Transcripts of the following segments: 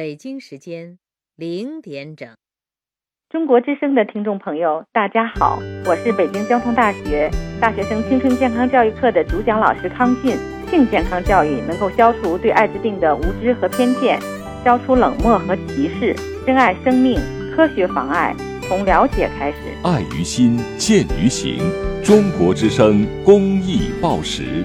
北京时间零点整。中国之声的听众朋友，大家好，我是北京交通大学大学生青春健康教育课的主讲老师康俊。性健康教育能够消除对艾滋病的无知和偏见，消除冷漠和歧视，珍爱生命，科学防艾，从了解开始。爱于心，见于行。中国之声公益报时。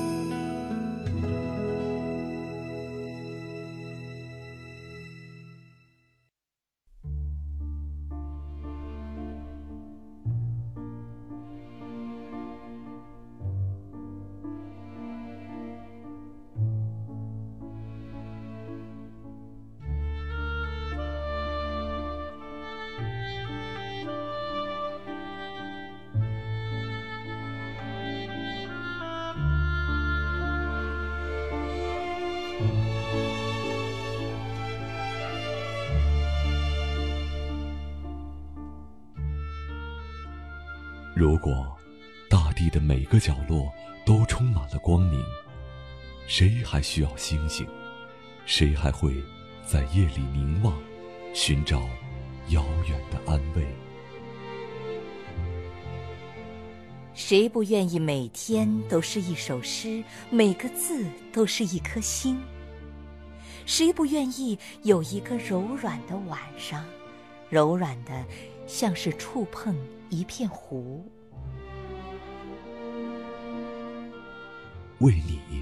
还需要星星？谁还会在夜里凝望，寻找遥远的安慰？谁不愿意每天都是一首诗，每个字都是一颗星？谁不愿意有一个柔软的晚上，柔软的像是触碰？一片湖，为你，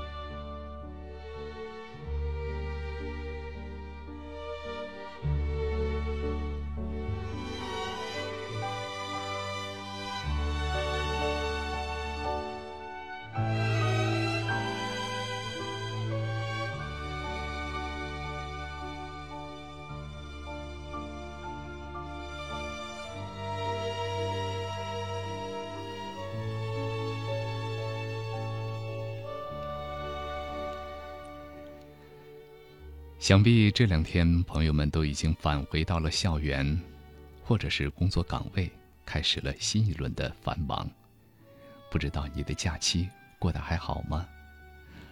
想必这两天朋友们都已经返回到了校园，或者是工作岗位，开始了新一轮的繁忙。不知道你的假期过得还好吗？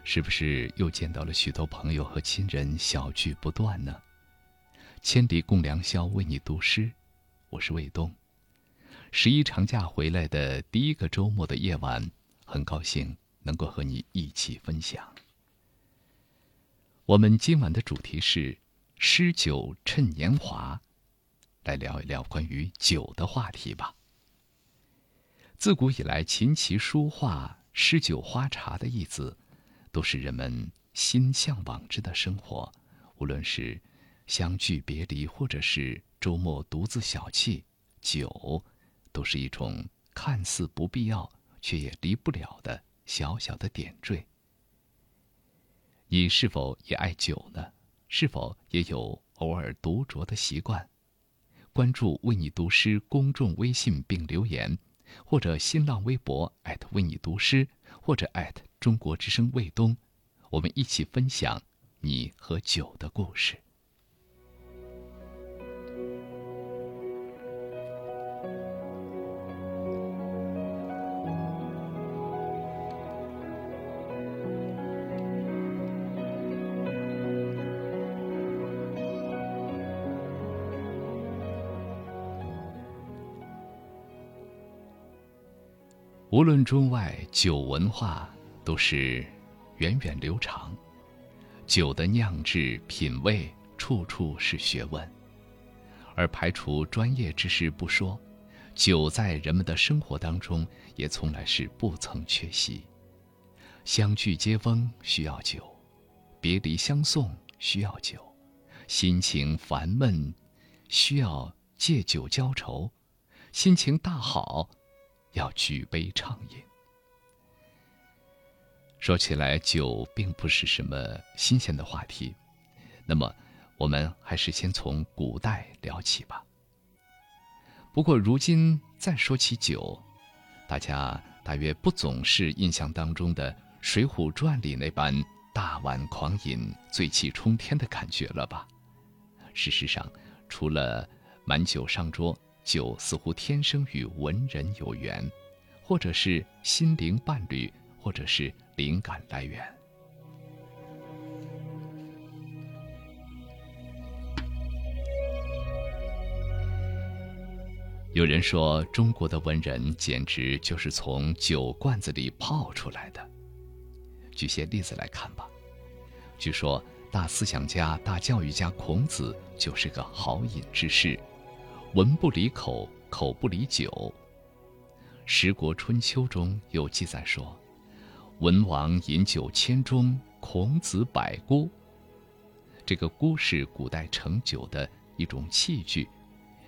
是不是又见到了许多朋友和亲人，小聚不断呢？千里共良宵，为你读诗。我是卫东。十一长假回来的第一个周末的夜晚，很高兴能够和你一起分享。我们今晚的主题是“诗酒趁年华”，来聊一聊关于酒的话题吧。自古以来，琴棋书画、诗酒花茶的意思，都是人们心向往之的生活。无论是相聚别离，或者是周末独自小憩，酒，都是一种看似不必要却也离不了的小小的点缀。你是否也爱酒呢？是否也有偶尔独酌的习惯？关注“为你读诗”公众微信并留言，或者新浪微博为你读诗，或者中国之声卫东，我们一起分享你和酒的故事。无论中外，酒文化都是源远流长。酒的酿制、品味、处处是学问。而排除专业知识不说，酒在人们的生活当中也从来是不曾缺席。相聚接风需要酒，别离相送需要酒，心情烦闷需要借酒浇愁，心情大好要举杯畅饮。说起来，酒并不是什么新鲜的话题，那么。我们还是先从古代聊起吧。不过如今再说起酒，大家大约不总是印象当中的《水浒传》里那般大碗狂饮、醉气冲天的感觉了吧？事实上，除了满酒上桌，酒似乎天生与文人有缘，或者是心灵伴侣，或者是灵感来源。有人说，中国的文人简直就是从酒罐子里泡出来的。举些例子来看吧。据说，大思想家、大教育家孔子就是个好饮之士，文不离口，口不离酒。《十国春秋》中有记载说：“文王饮酒千钟，孔子百咕。”这个“咕”是古代盛酒的一种器具。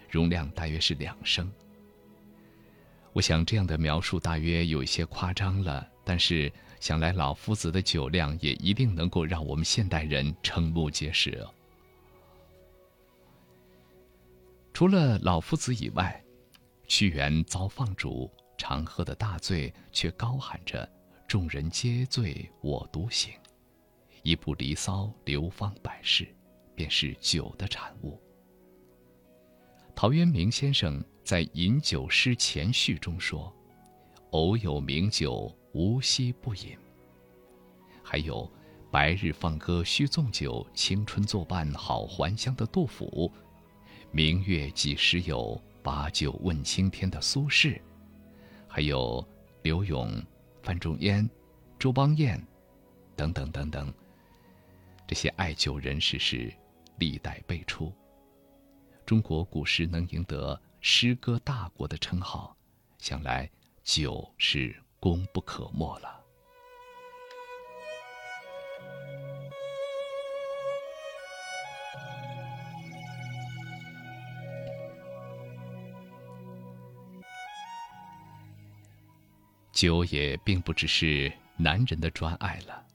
容量大约是两升。我想这样的描述大约有一些夸张了，但是想来老夫子的酒量也一定能够让我们现代人瞠目结舌。除了老夫子以外，屈原遭放逐，常喝的大醉，却高喊着“众人皆醉我独醒”，一部《离骚》流芳百世，便是酒的产物。陶渊明先生在《饮酒诗前序》中说：“偶有名酒，无夕不饮。”还有“白日放歌须纵酒，青春作伴好还乡”的杜甫，“明月几时有，把酒问青天”的苏轼，还有柳永、范仲淹、周邦彦等等等等，这些爱酒人士是历代辈出。中国古诗能赢得“诗歌大国”的称号，想来酒是功不可没了。酒也并不只是男人的专爱了。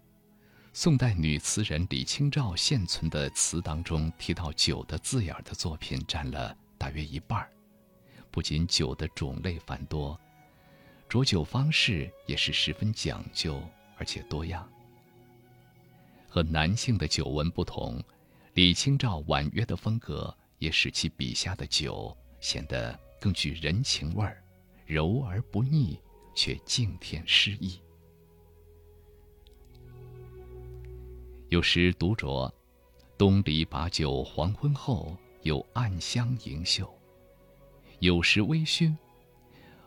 宋代女词人李清照现存的词当中提到酒的字眼的作品占了大约一半儿，不仅酒的种类繁多，酌酒方式也是十分讲究而且多样。和男性的酒文不同，李清照婉约的风格也使其笔下的酒显得更具人情味儿，柔而不腻，却静添诗意。有时独酌，东篱把酒黄昏后，有暗香盈袖；有时微醺，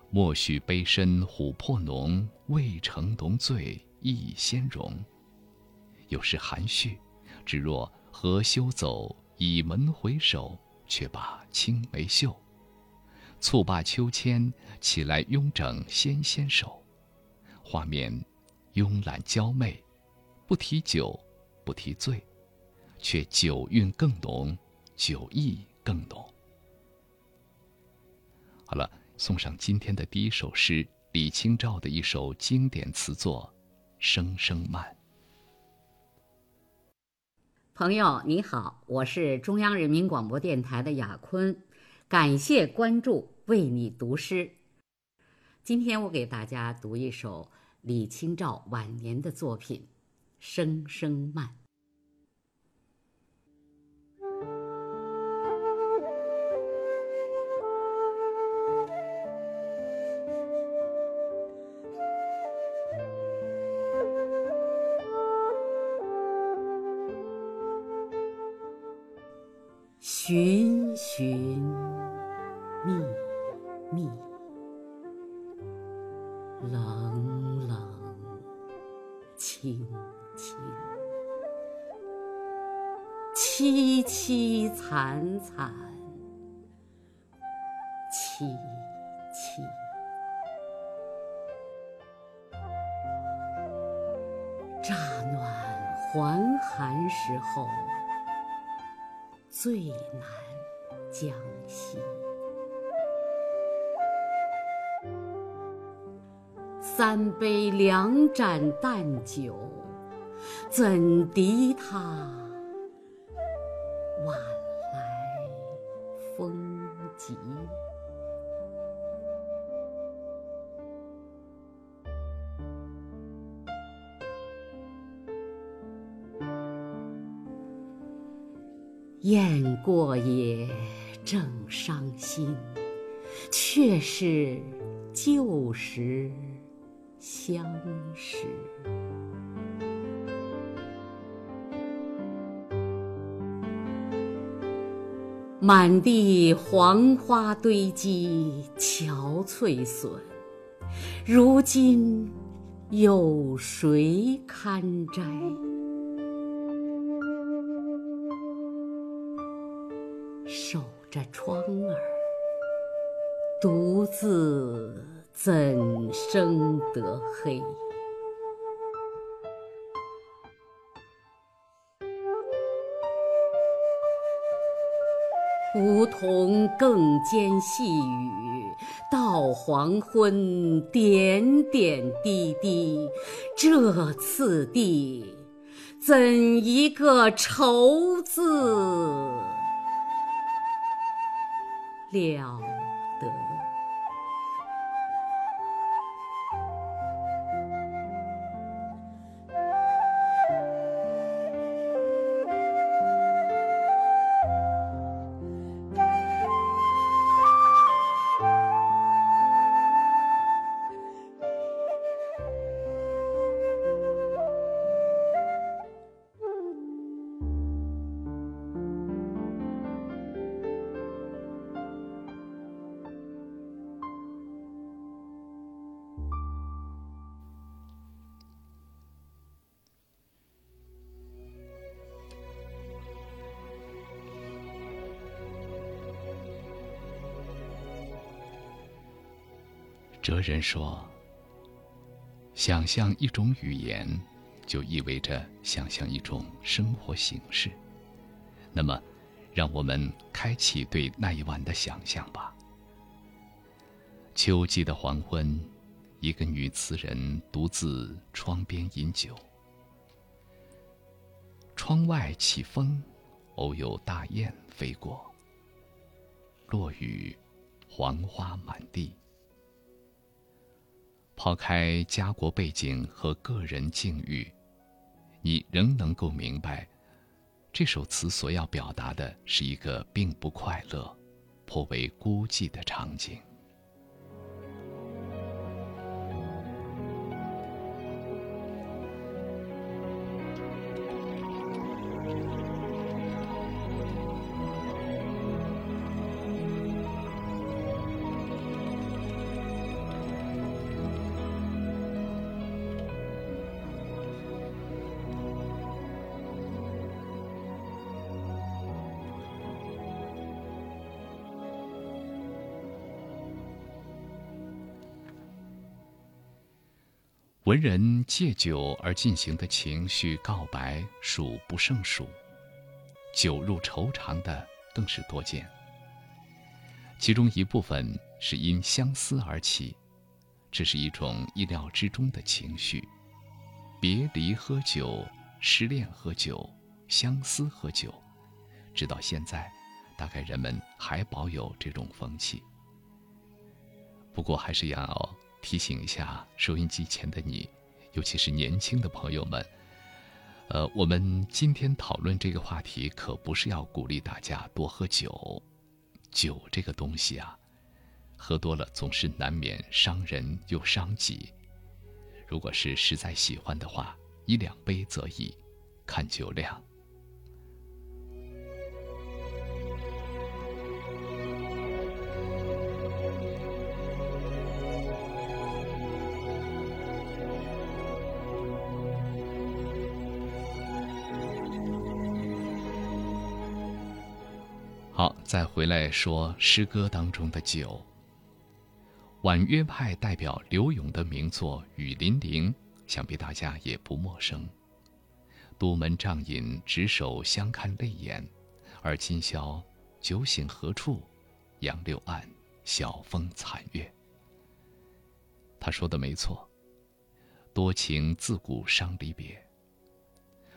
莫许杯深琥珀浓，未成浓醉意先融；有时含蓄，只若何休走，倚门回首，却把青梅嗅；蹴罢秋千，起来拥整纤纤手，画面慵懒娇媚，不提酒。不提醉，却酒韵更浓，酒意更浓。好了，送上今天的第一首诗，李清照的一首经典词作《声声慢》。朋友你好，我是中央人民广播电台的雅坤，感谢关注，为你读诗。今天我给大家读一首李清照晚年的作品《声声慢》。寻寻惨，凄凄。乍暖还寒时候，最难将息。三杯两盏淡酒，怎敌他满地黄花堆积，憔悴损，如今有谁堪摘？守着窗儿，独自怎生得黑？梧桐更兼细雨，到黄昏点点滴滴，这次第，怎一个愁字了？人说：“想象一种语言，就意味着想象一种生活形式。那么，让我们开启对那一晚的想象吧。秋季的黄昏，一个女词人独自窗边饮酒，窗外起风，偶有大雁飞过。落雨，黄花满地。”抛开家国背景和个人境遇，你仍能够明白，这首词所要表达的是一个并不快乐、颇为孤寂的场景。文人借酒而进行的情绪告白数不胜数，酒入愁肠的更是多见。其中一部分是因相思而起，这是一种意料之中的情绪。别离喝酒，失恋喝酒，相思喝酒，直到现在，大概人们还保有这种风气。不过还是要。提醒一下收音机前的你，尤其是年轻的朋友们，呃，我们今天讨论这个话题，可不是要鼓励大家多喝酒。酒这个东西啊，喝多了总是难免伤人又伤己。如果是实在喜欢的话，一两杯则已，看酒量。再回来说诗歌当中的酒。婉约派代表柳永的名作《雨霖铃》，想必大家也不陌生。都门帐饮，执手相看泪眼，而今宵酒醒何处？杨柳岸，晓风残月。他说的没错。多情自古伤离别。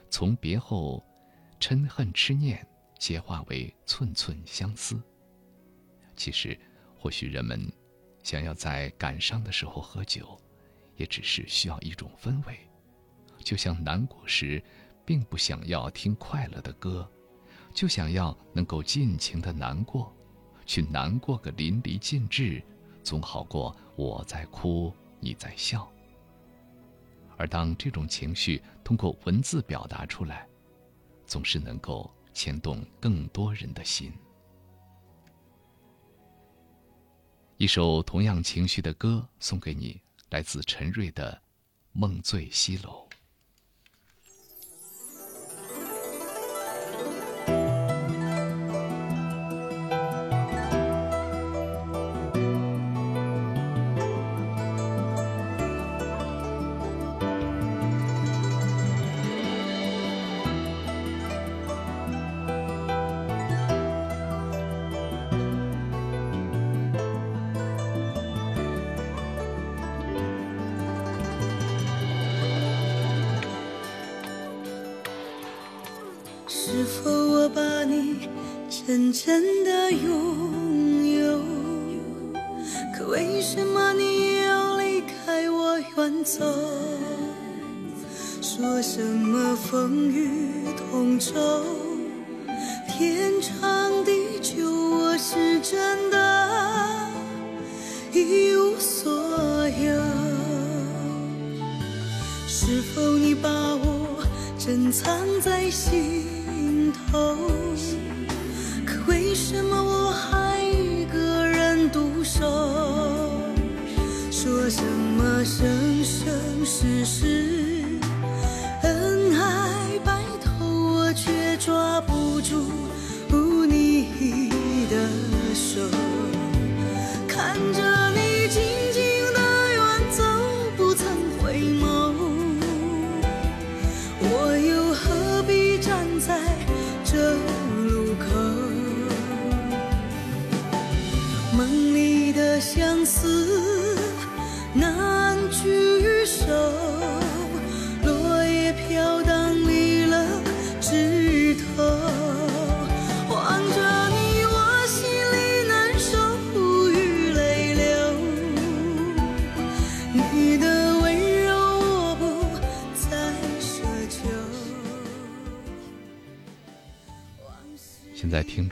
从别后，嗔恨痴念。皆化为寸寸相思。其实，或许人们想要在感伤的时候喝酒，也只是需要一种氛围。就像难过时，并不想要听快乐的歌，就想要能够尽情的难过，去难过个淋漓尽致，总好过我在哭你在笑。而当这种情绪通过文字表达出来，总是能够。牵动更多人的心。一首同样情绪的歌送给你，来自陈瑞的《梦醉西楼》。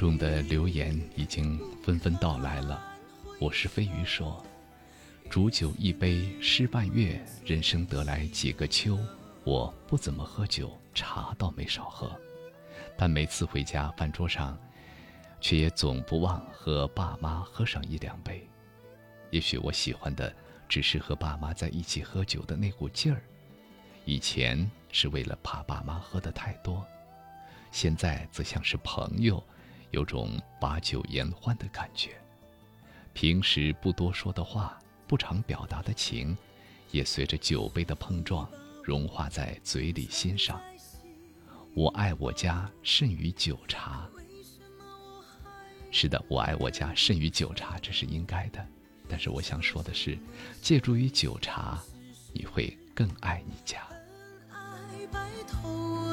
众的留言已经纷纷到来了。我是飞鱼说：“煮酒一杯诗半月，人生得来几个秋。我不怎么喝酒，茶倒没少喝，但每次回家饭桌上，却也总不忘和爸妈喝上一两杯。也许我喜欢的只是和爸妈在一起喝酒的那股劲儿。以前是为了怕爸妈喝的太多，现在则像是朋友，有种把酒言欢的感觉。”平时不多说的话，不常表达的情，也随着酒杯的碰撞，融化在嘴里心上。我爱我家甚于酒茶。是的，我爱我家甚于酒茶，这是应该的。但是我想说的是，借助于酒茶，你会更爱你家。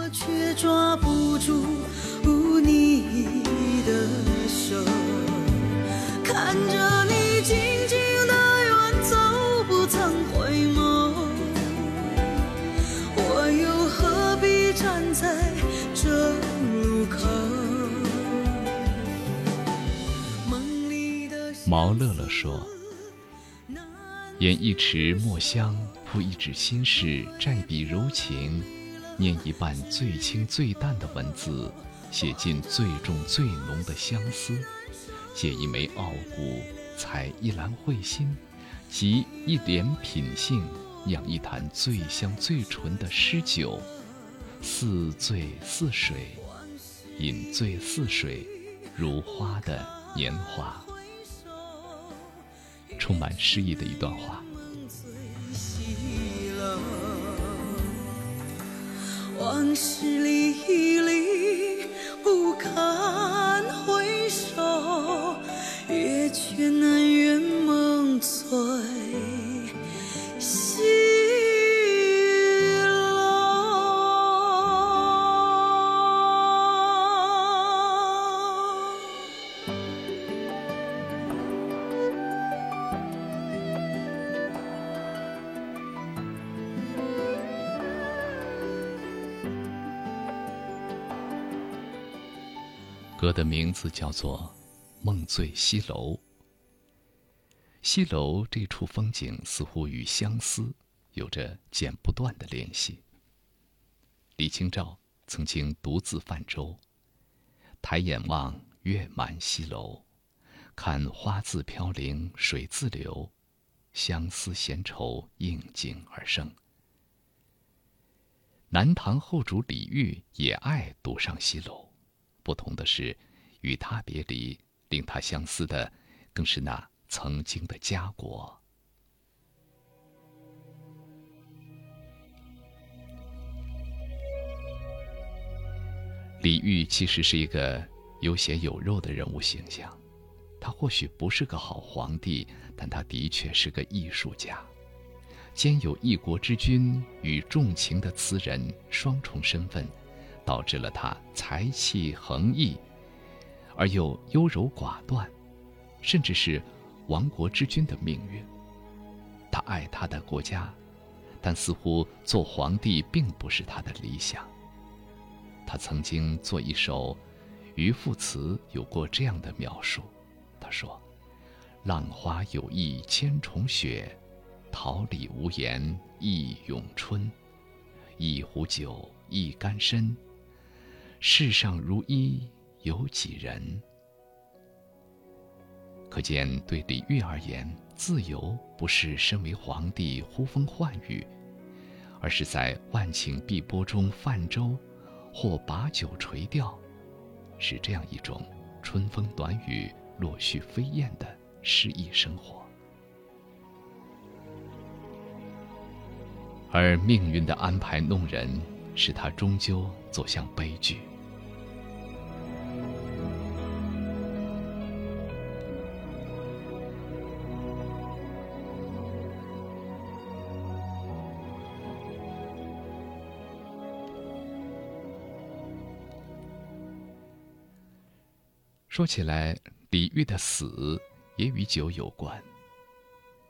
却抓不住你的手。看着你静静的远走，不曾回眸，我又何必站在这路口？毛乐乐说：“演一池墨香，铺一纸心事，蘸笔柔情，念一半最清最淡的文字，写尽最重最浓的相思。”借一枚傲骨，采一篮慧心，集一点品性，酿一坛最香最纯的诗酒。似醉似水，饮醉似水，如花的年华，充满诗意的一段话。往事历历不堪回首，月缺难圆梦醉。歌的名字叫做《梦醉西楼》。西楼这处风景似乎与相思有着剪不断的联系。李清照曾经独自泛舟，抬眼望月满西楼，看花自飘零水自流，相思闲愁应景而生。南唐后主李煜也爱独上西楼。不同的是，与他别离，令他相思的，更是那曾经的家国。李煜其实是一个有血有肉的人物形象，他或许不是个好皇帝，但他的确是个艺术家，兼有一国之君与重情的词人双重身份。导致了他才气横溢，而又优柔寡断，甚至是亡国之君的命运。他爱他的国家，但似乎做皇帝并不是他的理想。他曾经做一首渔父词，有过这样的描述：他说：“浪花有意千重雪，桃李无言一咏春。一壶酒，一竿身。”世上如一有几人？可见，对李煜而言，自由不是身为皇帝呼风唤雨，而是在万顷碧波中泛舟，或把酒垂钓，是这样一种春风暖雨、落絮飞燕的诗意生活。而命运的安排弄人。使他终究走向悲剧。说起来，李煜的死也与酒有关。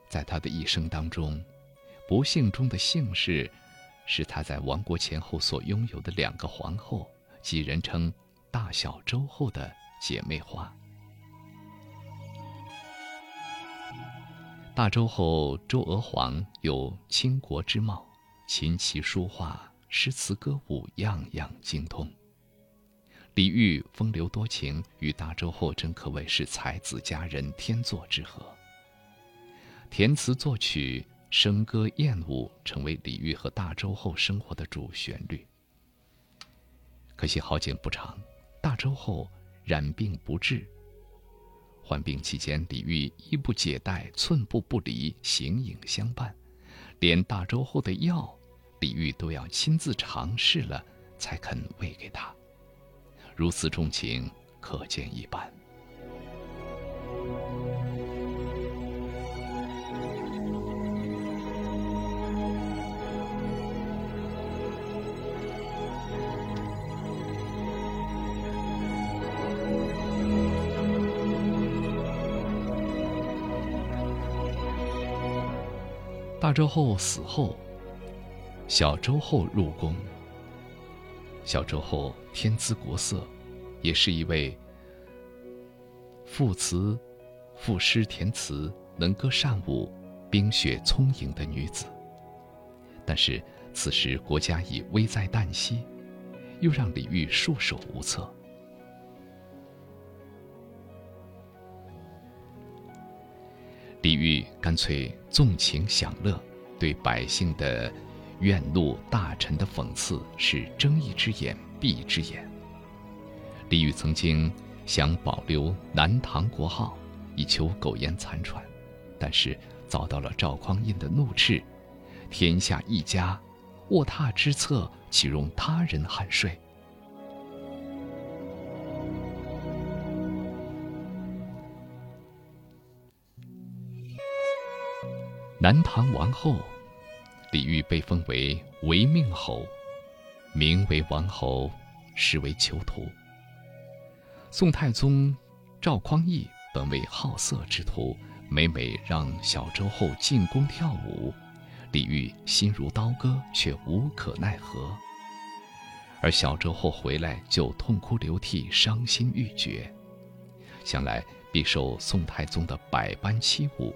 在他的一生当中，不幸中的幸事。是他在亡国前后所拥有的两个皇后，即人称“大小周后”的姐妹花。大周后周娥皇有倾国之貌，琴棋书画、诗词歌舞样样精通。李煜风流多情，与大周后真可谓是才子佳人天作之合。填词作曲。笙歌燕舞成为李煜和大周后生活的主旋律。可惜好景不长，大周后染病不治。患病期间，李煜衣不解带，寸步不离，形影相伴，连大周后的药，李煜都要亲自尝试了才肯喂给他。如此重情，可见一斑。大周后死后，小周后入宫。小周后天姿国色，也是一位赋词、赋诗填词、能歌善舞、冰雪聪颖的女子。但是此时国家已危在旦夕，又让李煜束手无策。李煜干脆纵情享乐，对百姓的怨怒、大臣的讽刺是睁一只眼闭一只眼。李煜曾经想保留南唐国号，以求苟延残喘，但是遭到了赵匡胤的怒斥：“天下一家，卧榻之侧，岂容他人酣睡？”南唐王后李煜被封为违命侯，名为王侯，实为囚徒。宋太宗赵匡胤本为好色之徒，每每让小周后进宫跳舞，李煜心如刀割，却无可奈何。而小周后回来就痛哭流涕，伤心欲绝，想来必受宋太宗的百般欺侮。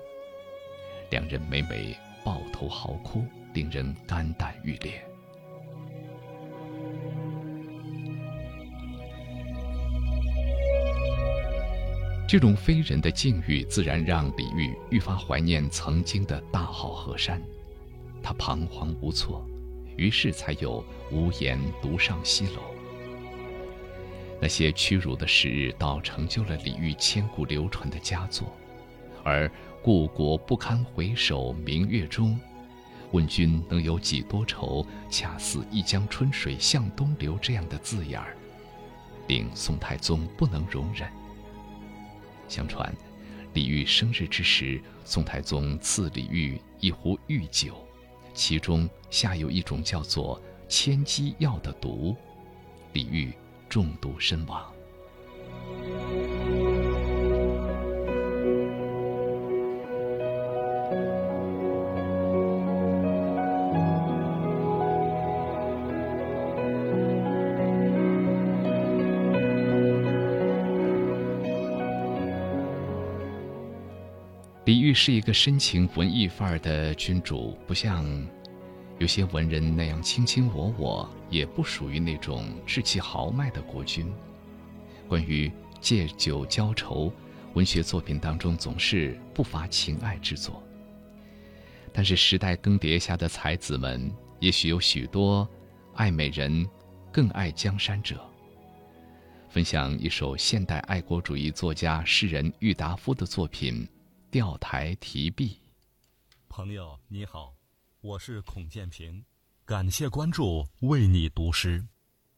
两人每每抱头嚎哭，令人肝胆欲裂。这种非人的境遇，自然让李煜愈发怀念曾经的大好河山。他彷徨无措，于是才有“无言独上西楼”。那些屈辱的时日，倒成就了李煜千古流传的佳作，而。故国不堪回首明月中，问君能有几多愁？恰似一江春水向东流。这样的字眼儿，令宋太宗不能容忍。相传，李煜生日之时，宋太宗赐李煜一壶御酒，其中下有一种叫做千机药的毒，李煜中毒身亡。是一个深情文艺范儿的君主，不像有些文人那样卿卿我我，也不属于那种志气豪迈的国君。关于借酒浇愁，文学作品当中总是不乏情爱之作。但是时代更迭下的才子们，也许有许多爱美人，更爱江山者。分享一首现代爱国主义作家诗人郁达夫的作品。钓台题壁，朋友你好，我是孔建平，感谢关注，为你读诗。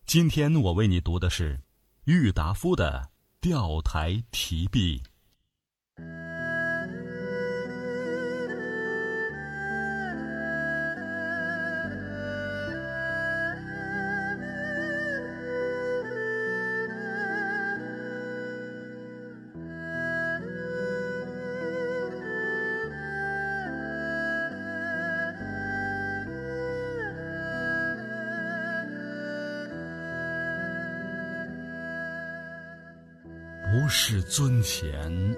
今天我为你读的是郁达夫的《钓台题壁》。是尊前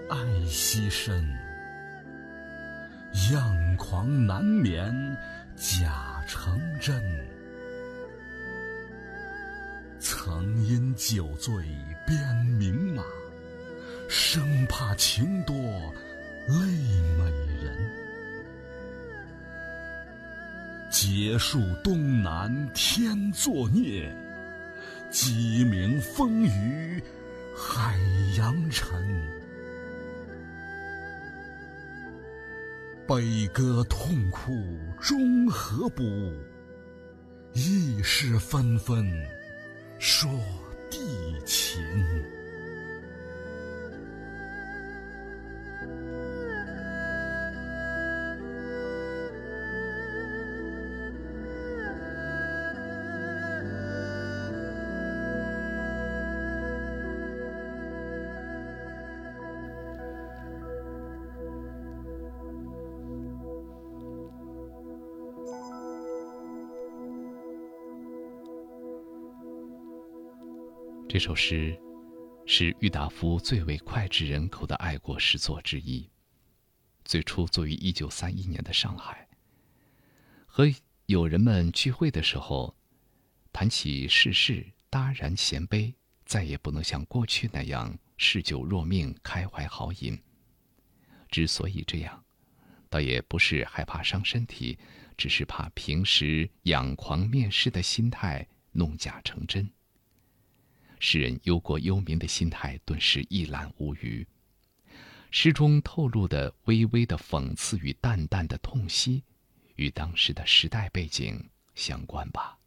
爱惜身，样狂难免假成真。曾因酒醉鞭名马，生怕情多累美人。结束东南天作孽，鸡鸣风雨。海洋沉，悲歌痛哭终何补？意事纷纷说地情。这首诗是郁达夫最为脍炙人口的爱国诗作之一。最初作于一九三一年的上海，和友人们聚会的时候，谈起世事，搭然衔杯，再也不能像过去那样嗜酒若命、开怀豪饮。之所以这样，倒也不是害怕伤身体，只是怕平时仰狂面试的心态弄假成真。诗人忧国忧民的心态顿时一览无余。诗中透露的微微的讽刺与淡淡的痛惜，与当时的时代背景相关吧。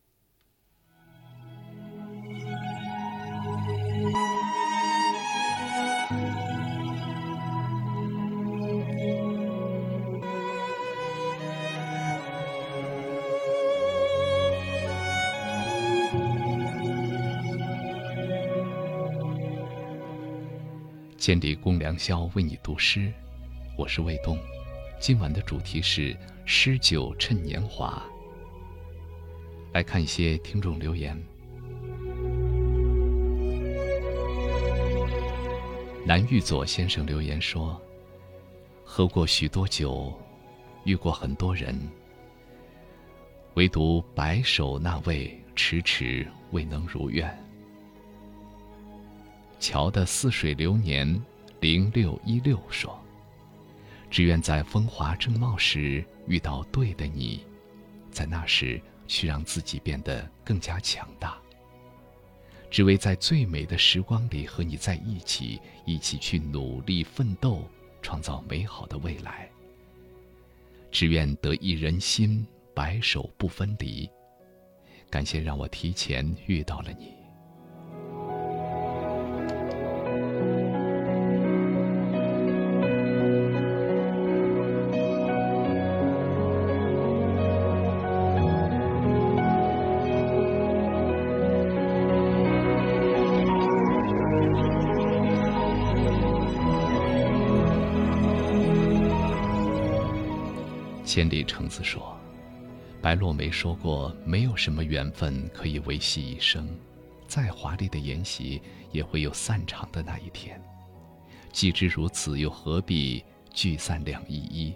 千里共良宵，为你读诗。我是卫东，今晚的主题是“诗酒趁年华”。来看一些听众留言。南玉佐先生留言说：“喝过许多酒，遇过很多人，唯独白首那位，迟迟未能如愿。”桥的似水流年，零六一六说：“只愿在风华正茂时遇到对的你，在那时去让自己变得更加强大。只为在最美的时光里和你在一起，一起去努力奋斗，创造美好的未来。只愿得一人心，白首不分离。感谢让我提前遇到了你。”千里橙子说：“白落梅说过，没有什么缘分可以维系一生，再华丽的筵席也会有散场的那一天。既知如此，又何必聚散两依依？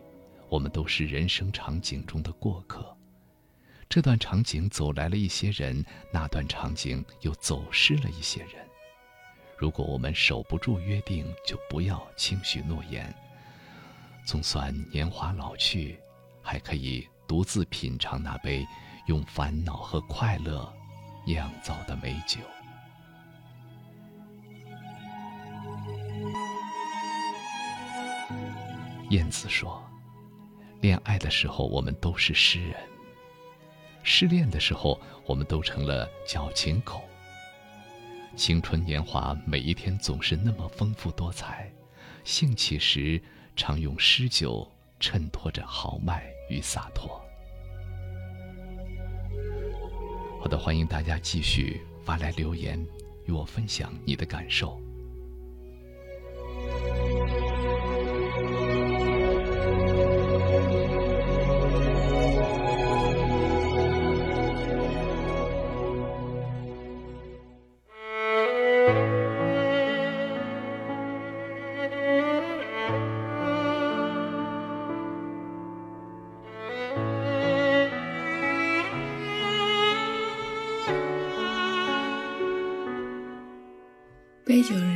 我们都是人生场景中的过客。这段场景走来了一些人，那段场景又走失了一些人。如果我们守不住约定，就不要轻许诺言。总算年华老去。”还可以独自品尝那杯用烦恼和快乐酿造的美酒。燕子说：“恋爱的时候，我们都是诗人；失恋的时候，我们都成了矫情狗。青春年华，每一天总是那么丰富多彩，兴起时常用诗酒。”衬托着豪迈与洒脱。好的，欢迎大家继续发来留言，与我分享你的感受。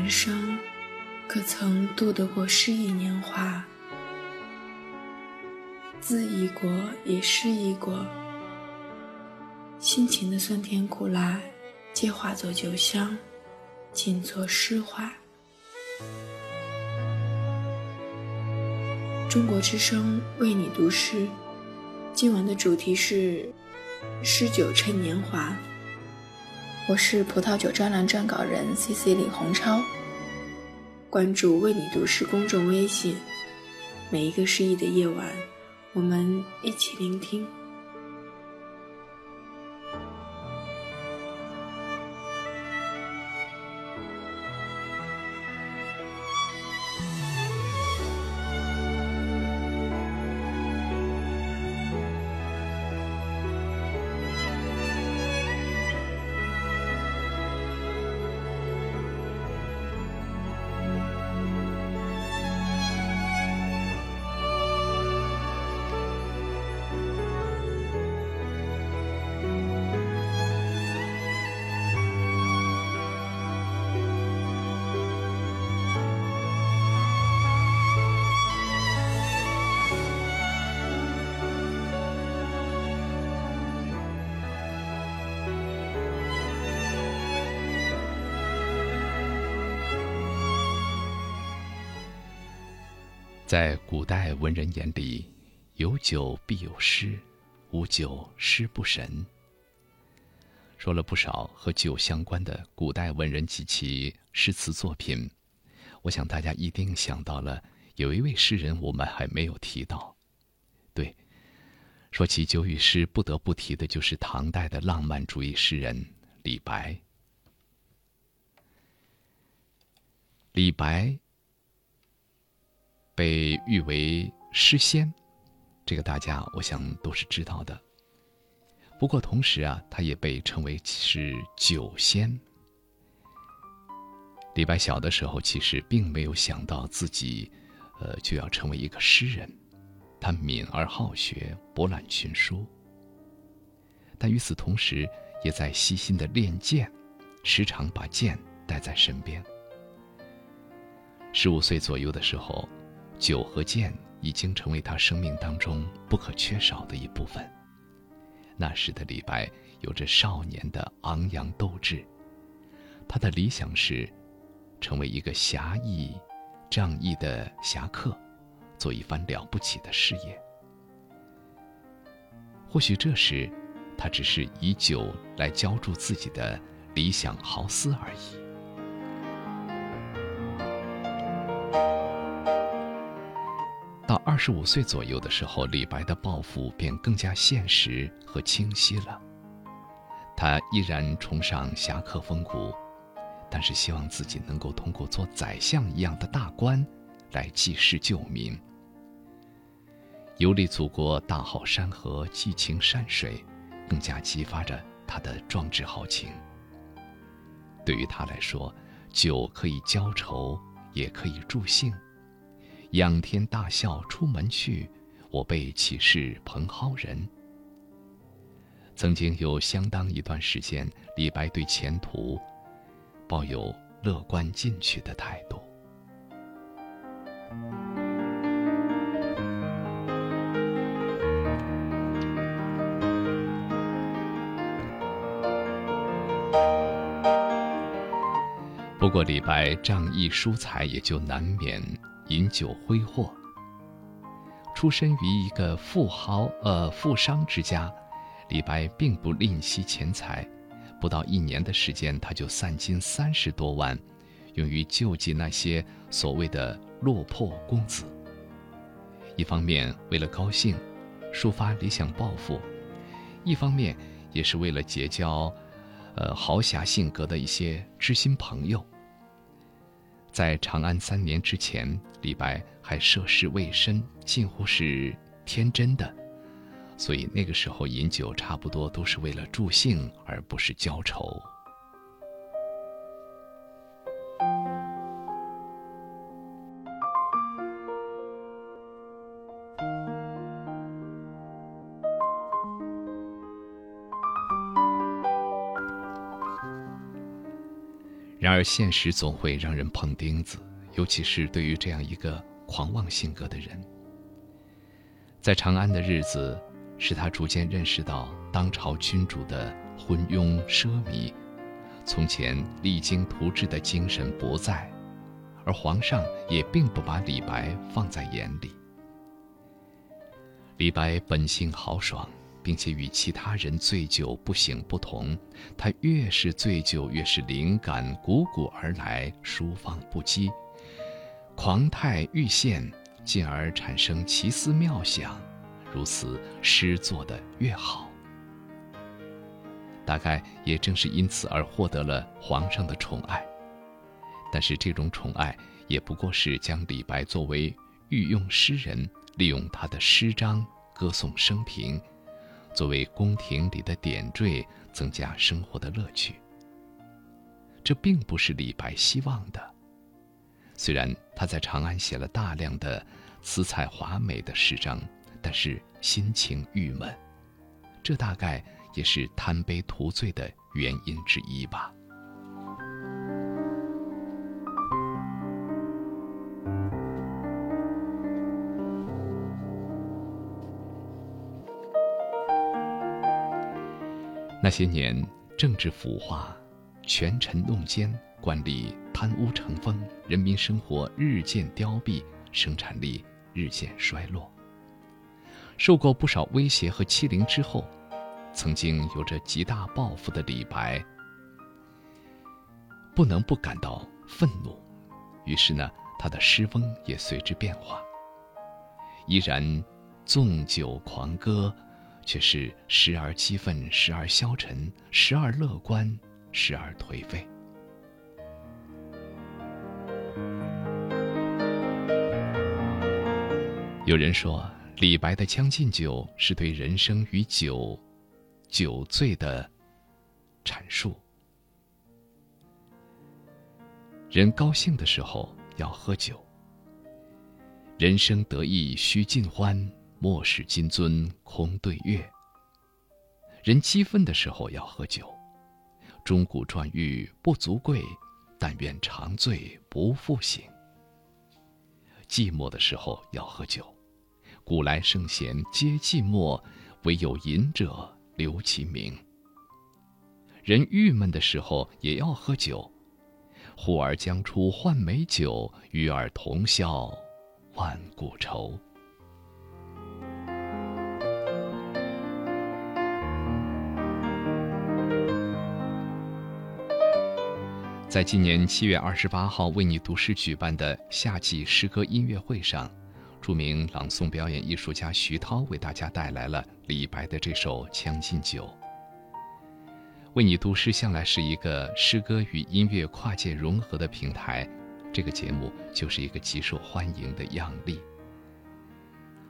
人生，可曾度得过诗意年华？自意国，也失意国。心情的酸甜苦辣，皆化作酒香，尽作诗怀。中国之声为你读诗，今晚的主题是“诗酒趁年华”。我是葡萄酒专栏撰稿人 C C 李红超，关注“为你读诗”公众微信，每一个失意的夜晚，我们一起聆听。代文人眼里，有酒必有诗，无酒诗不神。说了不少和酒相关的古代文人及其诗词作品，我想大家一定想到了有一位诗人，我们还没有提到。对，说起酒与诗，不得不提的就是唐代的浪漫主义诗人李白。李白。被誉为诗仙，这个大家我想都是知道的。不过同时啊，他也被称为是酒仙。李白小的时候其实并没有想到自己，呃，就要成为一个诗人。他敏而好学，博览群书。但与此同时，也在细心的练剑，时常把剑带在身边。十五岁左右的时候。酒和剑已经成为他生命当中不可缺少的一部分。那时的李白有着少年的昂扬斗志，他的理想是成为一个侠义、仗义的侠客，做一番了不起的事业。或许这时，他只是以酒来浇筑自己的理想豪思而已。二十五岁左右的时候，李白的抱负便更加现实和清晰了。他依然崇尚侠客风骨，但是希望自己能够通过做宰相一样的大官，来济世救民。游历祖国，大好山河，寄情山水，更加激发着他的壮志豪情。对于他来说，酒可以浇愁，也可以助兴。仰天大笑出门去，我辈岂是蓬蒿人？曾经有相当一段时间，李白对前途抱有乐观进取的态度。不过，李白仗义疏财，也就难免。饮酒挥霍。出身于一个富豪呃富商之家，李白并不吝惜钱财，不到一年的时间，他就散金三十多万，用于救济那些所谓的落魄公子。一方面为了高兴，抒发理想抱负；一方面也是为了结交，呃豪侠性格的一些知心朋友。在长安三年之前，李白还涉世未深，近乎是天真的，所以那个时候饮酒差不多都是为了助兴，而不是浇愁。而，现实总会让人碰钉子，尤其是对于这样一个狂妄性格的人。在长安的日子，使他逐渐认识到当朝君主的昏庸奢靡，从前励精图治的精神不在，而皇上也并不把李白放在眼里。李白本性豪爽。并且与其他人醉酒不醒不同，他越是醉酒，越是灵感汩汩而来，舒放不羁，狂态愈现，进而产生奇思妙想，如此诗作的越好。大概也正是因此而获得了皇上的宠爱，但是这种宠爱也不过是将李白作为御用诗人，利用他的诗章歌颂生平。作为宫廷里的点缀，增加生活的乐趣。这并不是李白希望的。虽然他在长安写了大量的辞采华美的诗章，但是心情郁闷，这大概也是贪杯图醉的原因之一吧。那些年，政治腐化，权臣弄奸，官吏贪污成风，人民生活日渐凋敝，生产力日渐衰落。受过不少威胁和欺凌之后，曾经有着极大抱负的李白，不能不感到愤怒。于是呢，他的诗风也随之变化。依然纵酒狂歌，却是时而激愤，时而消沉，时而乐观，时而颓废。有人说。李白的《将进酒》是对人生与酒、酒醉的阐述。人高兴的时候要喝酒，人生得意须尽欢，莫使金樽空对月。人激愤的时候要喝酒，钟鼓馔玉不足贵，但愿长醉不复醒。寂寞的时候要喝酒。古来圣贤皆寂寞，唯有饮者留其名。人郁闷的时候也要喝酒，呼儿将出换美酒，与尔同销万古愁。在今年七月二十八号为你读诗举办的夏季诗歌音乐会上。著名朗诵表演艺术家徐涛为大家带来了李白的这首《将进酒》。为你读诗向来是一个诗歌与音乐跨界融合的平台，这个节目就是一个极受欢迎的样例。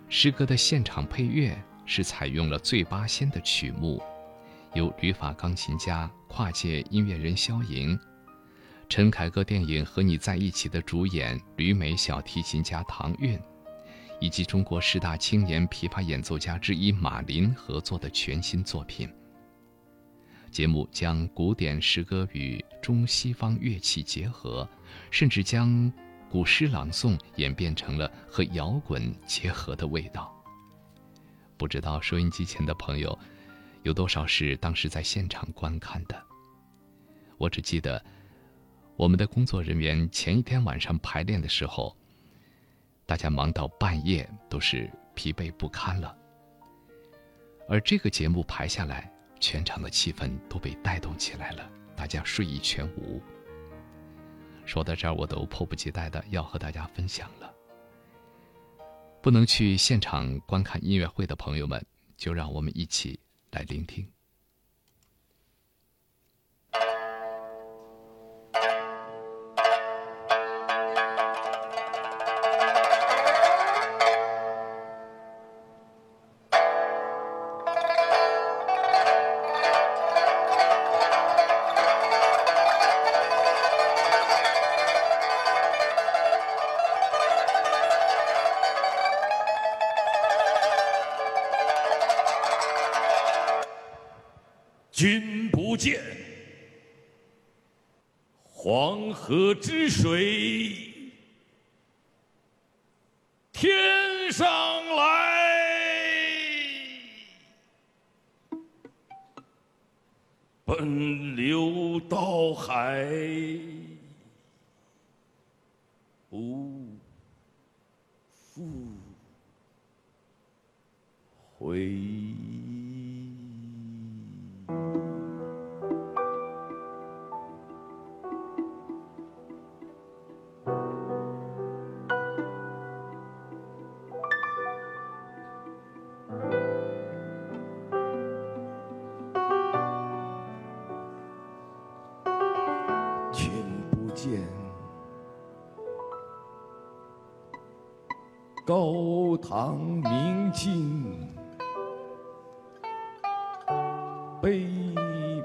诗歌的现场配乐是采用了醉八仙的曲目，由旅法钢琴家、跨界音乐人肖莹，陈凯歌电影《和你在一起》的主演吕美小提琴家唐韵。以及中国十大青年琵琶演奏家之一马林合作的全新作品。节目将古典诗歌与中西方乐器结合，甚至将古诗朗诵演变成了和摇滚结合的味道。不知道收音机前的朋友，有多少是当时在现场观看的？我只记得，我们的工作人员前一天晚上排练的时候。大家忙到半夜，都是疲惫不堪了。而这个节目排下来，全场的气氛都被带动起来了，大家睡意全无。说到这儿，我都迫不及待的要和大家分享了。不能去现场观看音乐会的朋友们，就让我们一起来聆听。高堂明镜悲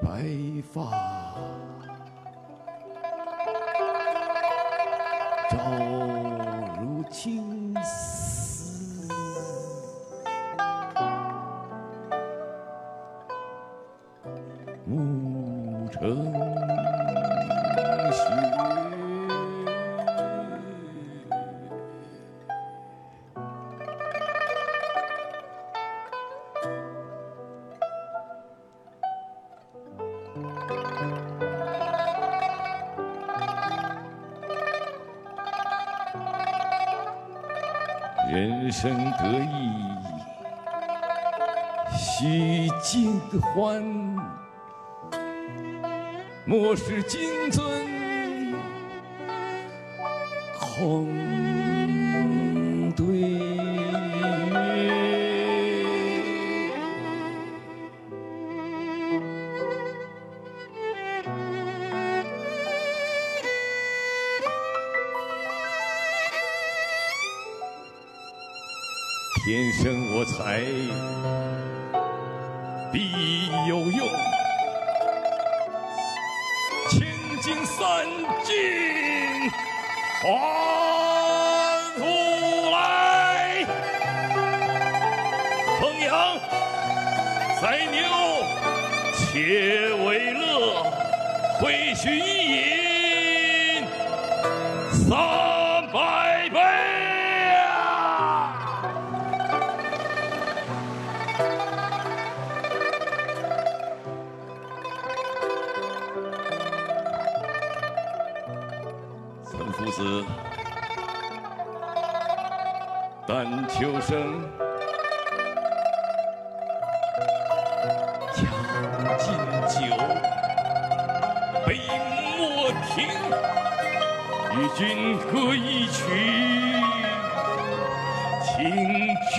白发，朝如青。天生我材必有用，千金散尽还秋生，将进酒，杯莫停，与君歌一曲，请君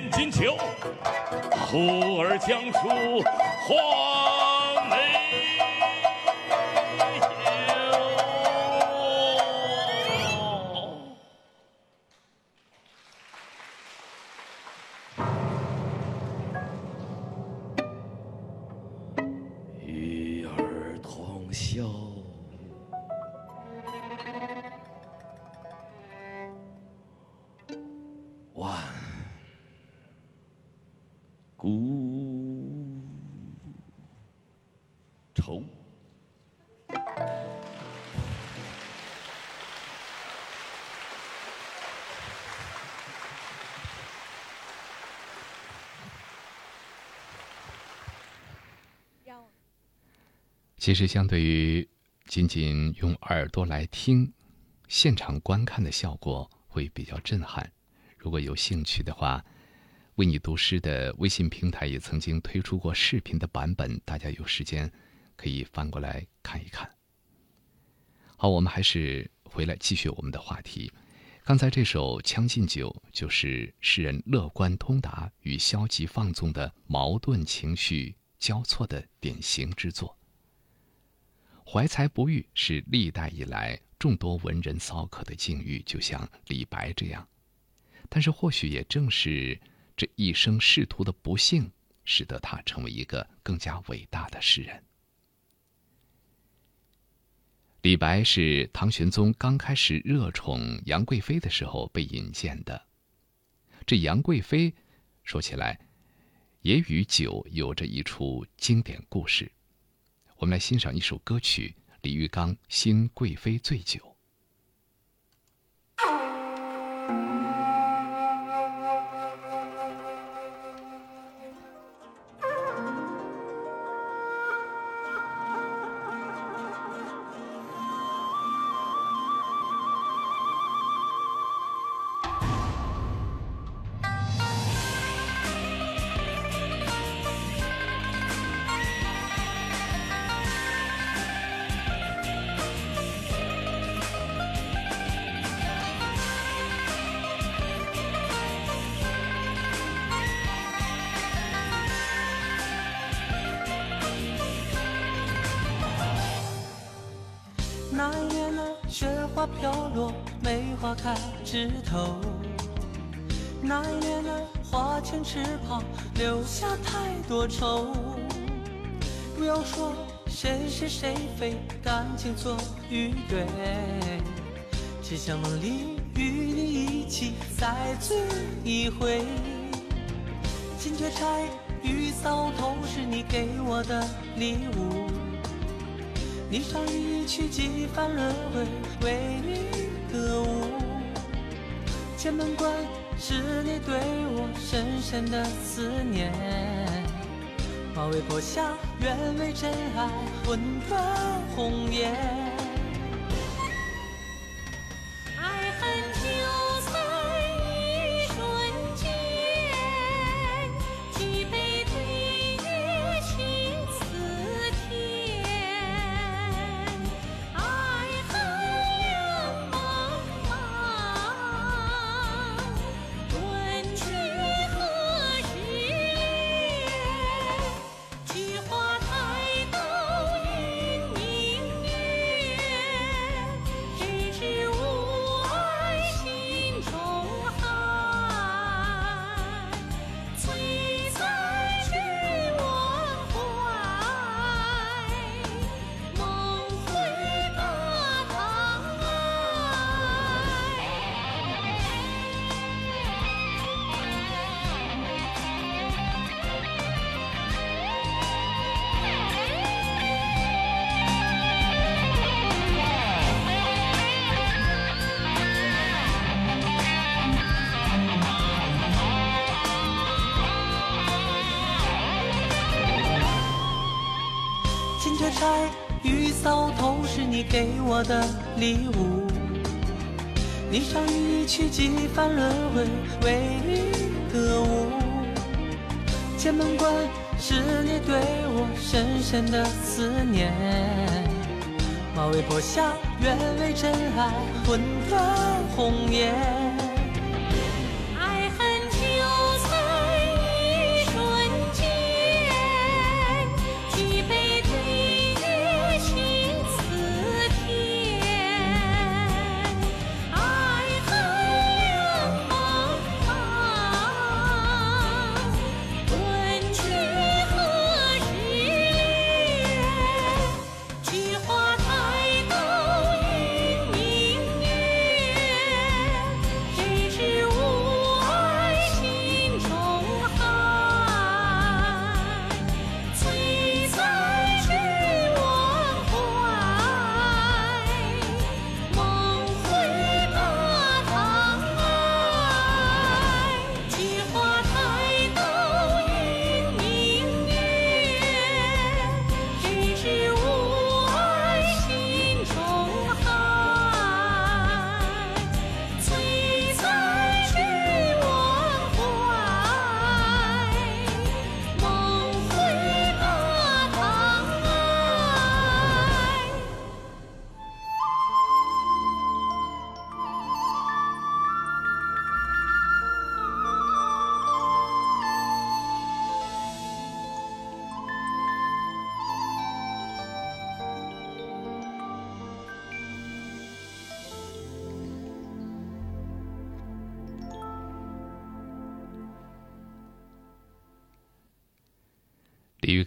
千金裘，呼儿将出黄梅其实，相对于仅仅用耳朵来听，现场观看的效果会比较震撼。如果有兴趣的话，为你读诗的微信平台也曾经推出过视频的版本，大家有时间可以翻过来看一看。好，我们还是回来继续我们的话题。刚才这首《将进酒》就是诗人乐观通达与消极放纵的矛盾情绪交错的典型之作。怀才不遇是历代以来众多文人骚客的境遇，就像李白这样。但是，或许也正是这一生仕途的不幸，使得他成为一个更加伟大的诗人。李白是唐玄宗刚开始热宠杨贵妃的时候被引荐的。这杨贵妃，说起来，也与酒有着一出经典故事。我们来欣赏一首歌曲，李玉刚《新贵妃醉酒》。只想梦里与你一起再醉一回。金雀钗玉搔头，是你给我的礼物。霓裳羽衣曲几番轮回，为你歌舞。剑门关是你对我深深的思念。马嵬坡下，愿为真爱魂断红颜。给我的礼物，霓裳一曲几番轮回，为你歌舞。剑门关是你对我深深的思念。马嵬坡下，愿为真爱魂断红颜。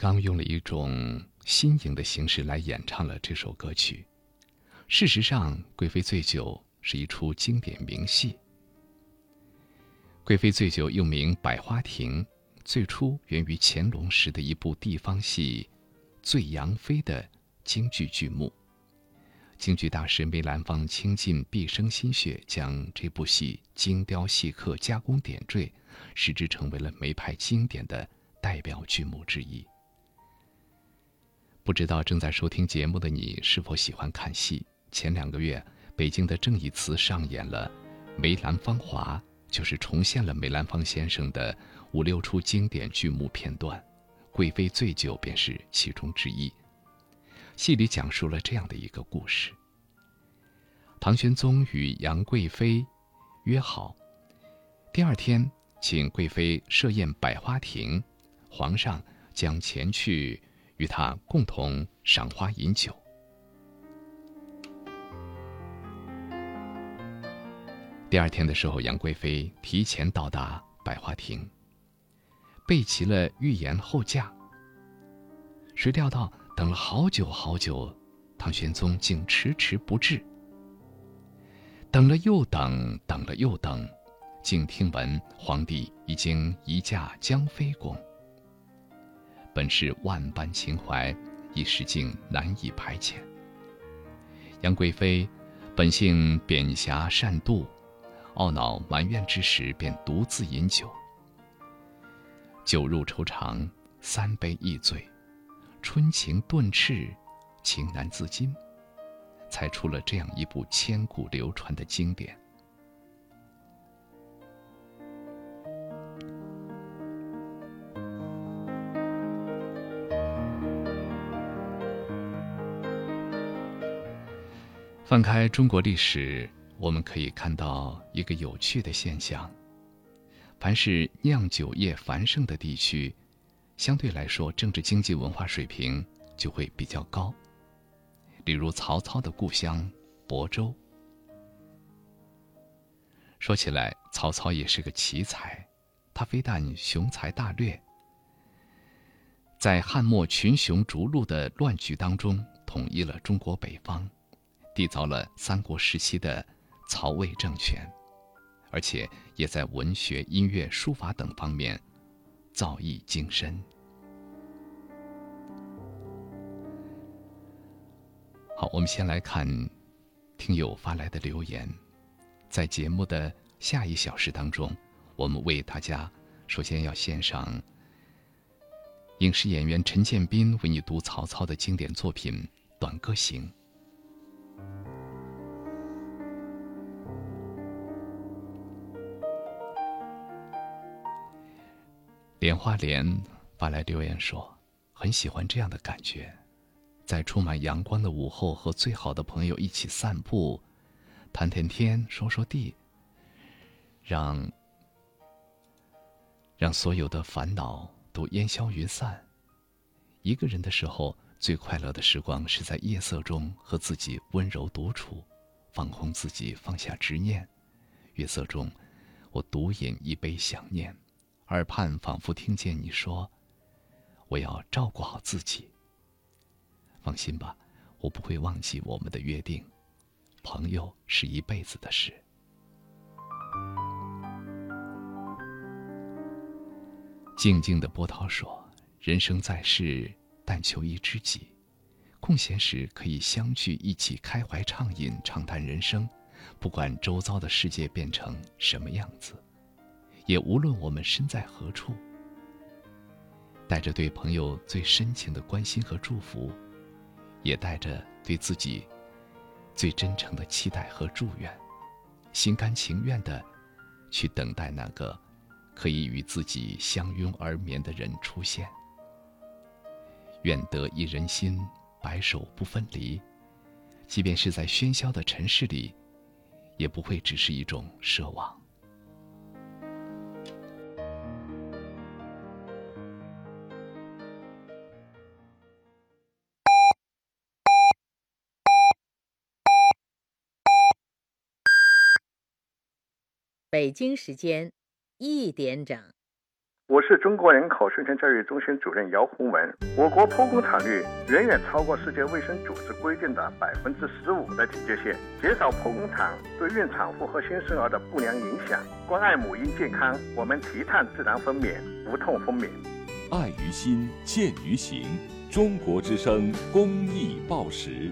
刚用了一种新颖的形式来演唱了这首歌曲。事实上，《贵妃醉酒》是一出经典名戏。《贵妃醉酒》又名《百花亭》，最初源于乾隆时的一部地方戏《醉杨妃》的京剧剧目。京剧大师梅兰芳倾尽毕生心血，将这部戏精雕细刻、加工点缀，使之成为了梅派经典的代表剧目之一。不知道正在收听节目的你是否喜欢看戏？前两个月，北京的正义祠上演了《梅兰芳华》，就是重现了梅兰芳先生的五六出经典剧目片段，《贵妃醉酒》便是其中之一。戏里讲述了这样的一个故事：唐玄宗与杨贵妃约好，第二天请贵妃设宴百花亭，皇上将前去。与他共同赏花饮酒。第二天的时候，杨贵妃提前到达百花亭，备齐了御颜后驾。谁料到等了好久好久，唐玄宗竟迟迟不至。等了又等，等了又等，竟听闻皇帝已经移驾江妃宫。本是万般情怀，一时竟难以排遣。杨贵妃本性扁狭善妒。懊恼埋怨之时，便独自饮酒。酒入愁肠，三杯一醉，春情顿炽，情难自禁，才出了这样一部千古流传的经典。翻开中国历史。我们可以看到一个有趣的现象：凡是酿酒业繁盛的地区，相对来说政治经济文化水平就会比较高。例如曹操的故乡亳州。说起来，曹操也是个奇才，他非但雄才大略，在汉末群雄逐鹿的乱局当中，统一了中国北方，缔造了三国时期的。曹魏政权，而且也在文学、音乐、书法等方面造诣精深。好，我们先来看听友发来的留言。在节目的下一小时当中，我们为大家首先要献上影视演员陈建斌为你读曹操的经典作品《短歌行》。莲花莲发来留言说：“很喜欢这样的感觉，在充满阳光的午后，和最好的朋友一起散步，谈谈天，说说地，让让所有的烦恼都烟消云散。一个人的时候，最快乐的时光是在夜色中和自己温柔独处，放空自己，放下执念。月色中，我独饮一杯想念。”耳畔仿佛听见你说：“我要照顾好自己。”放心吧，我不会忘记我们的约定。朋友是一辈子的事。静静的波涛说：“人生在世，但求一知己。空闲时可以相聚，一起开怀畅饮，畅谈人生。不管周遭的世界变成什么样子。”也无论我们身在何处，带着对朋友最深情的关心和祝福，也带着对自己最真诚的期待和祝愿，心甘情愿的去等待那个可以与自己相拥而眠的人出现。愿得一人心，白首不分离。即便是在喧嚣的尘世里，也不会只是一种奢望。北京时间一点整，我是中国人口宣传教育中心主任姚洪文。我国剖宫产率远远超过世界卫生组织规定的百分之十五的警戒线，减少剖宫产对孕产妇和新生儿的不良影响，关爱母婴健康。我们提倡自然分娩，无痛分娩。爱于心，见于行。中国之声公益报时。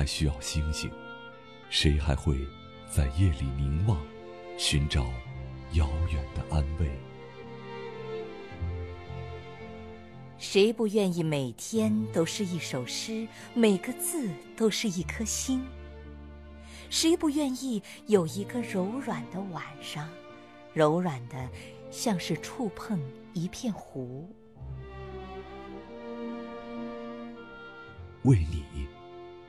还需要星星？谁还会在夜里凝望，寻找遥远的安慰？谁不愿意每天都是一首诗，每个字都是一颗心？谁不愿意有一个柔软的晚上，柔软的像是触碰一片湖？为你，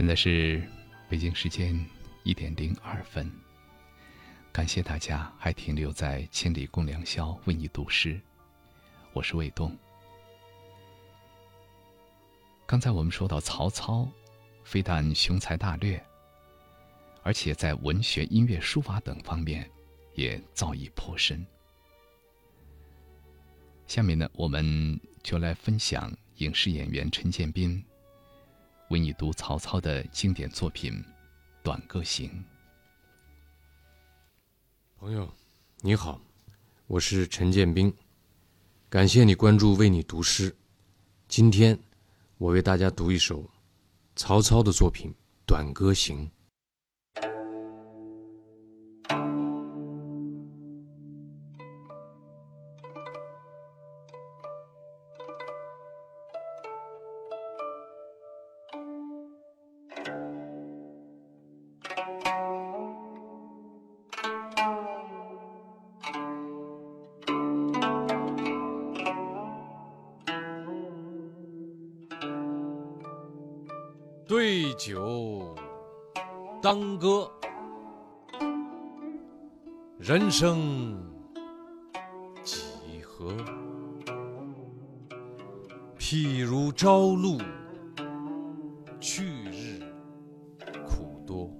现在是北京时间一点零二分。感谢大家还停留在“千里共良宵”为你读诗，我是卫东。刚才我们说到曹操，非但雄才大略，而且在文学、音乐、书法等方面也造诣颇深。下面呢，我们就来分享影视演员陈建斌为你读曹操的经典作品《短歌行》。朋友，你好，我是陈建斌，感谢你关注“为你读诗”。今天，我为大家读一首曹操的作品《短歌行》。生几何？譬如朝露，去日苦多。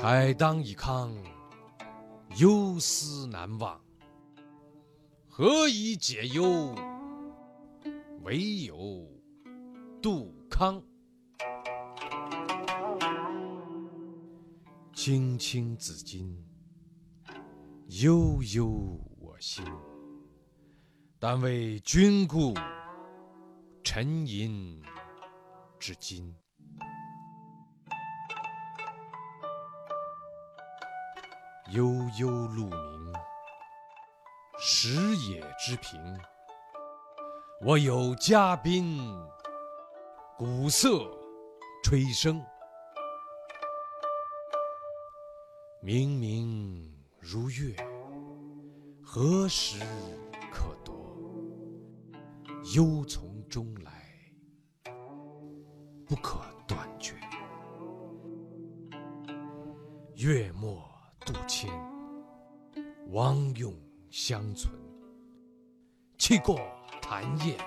海当以慷，忧思难忘。何以解忧？唯有杜康。青青子衿，悠悠我心。但为君故，沉吟至今。悠悠鹿鸣。食野之苹，我有嘉宾，鼓瑟吹笙，明明如月，何时可掇？忧从中来，不可断绝。月末渡迁，王永。相存，气过谈宴，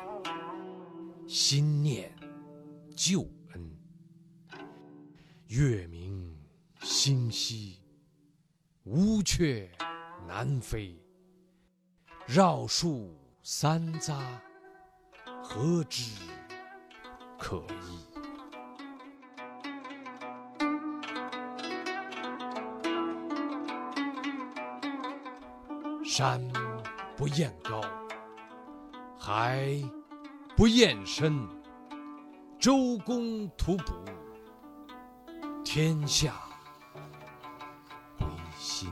心念旧恩。月明星稀，乌鹊南飞。绕树三匝，何枝可依？山不厌高，海不厌深。周公吐哺，天下归心。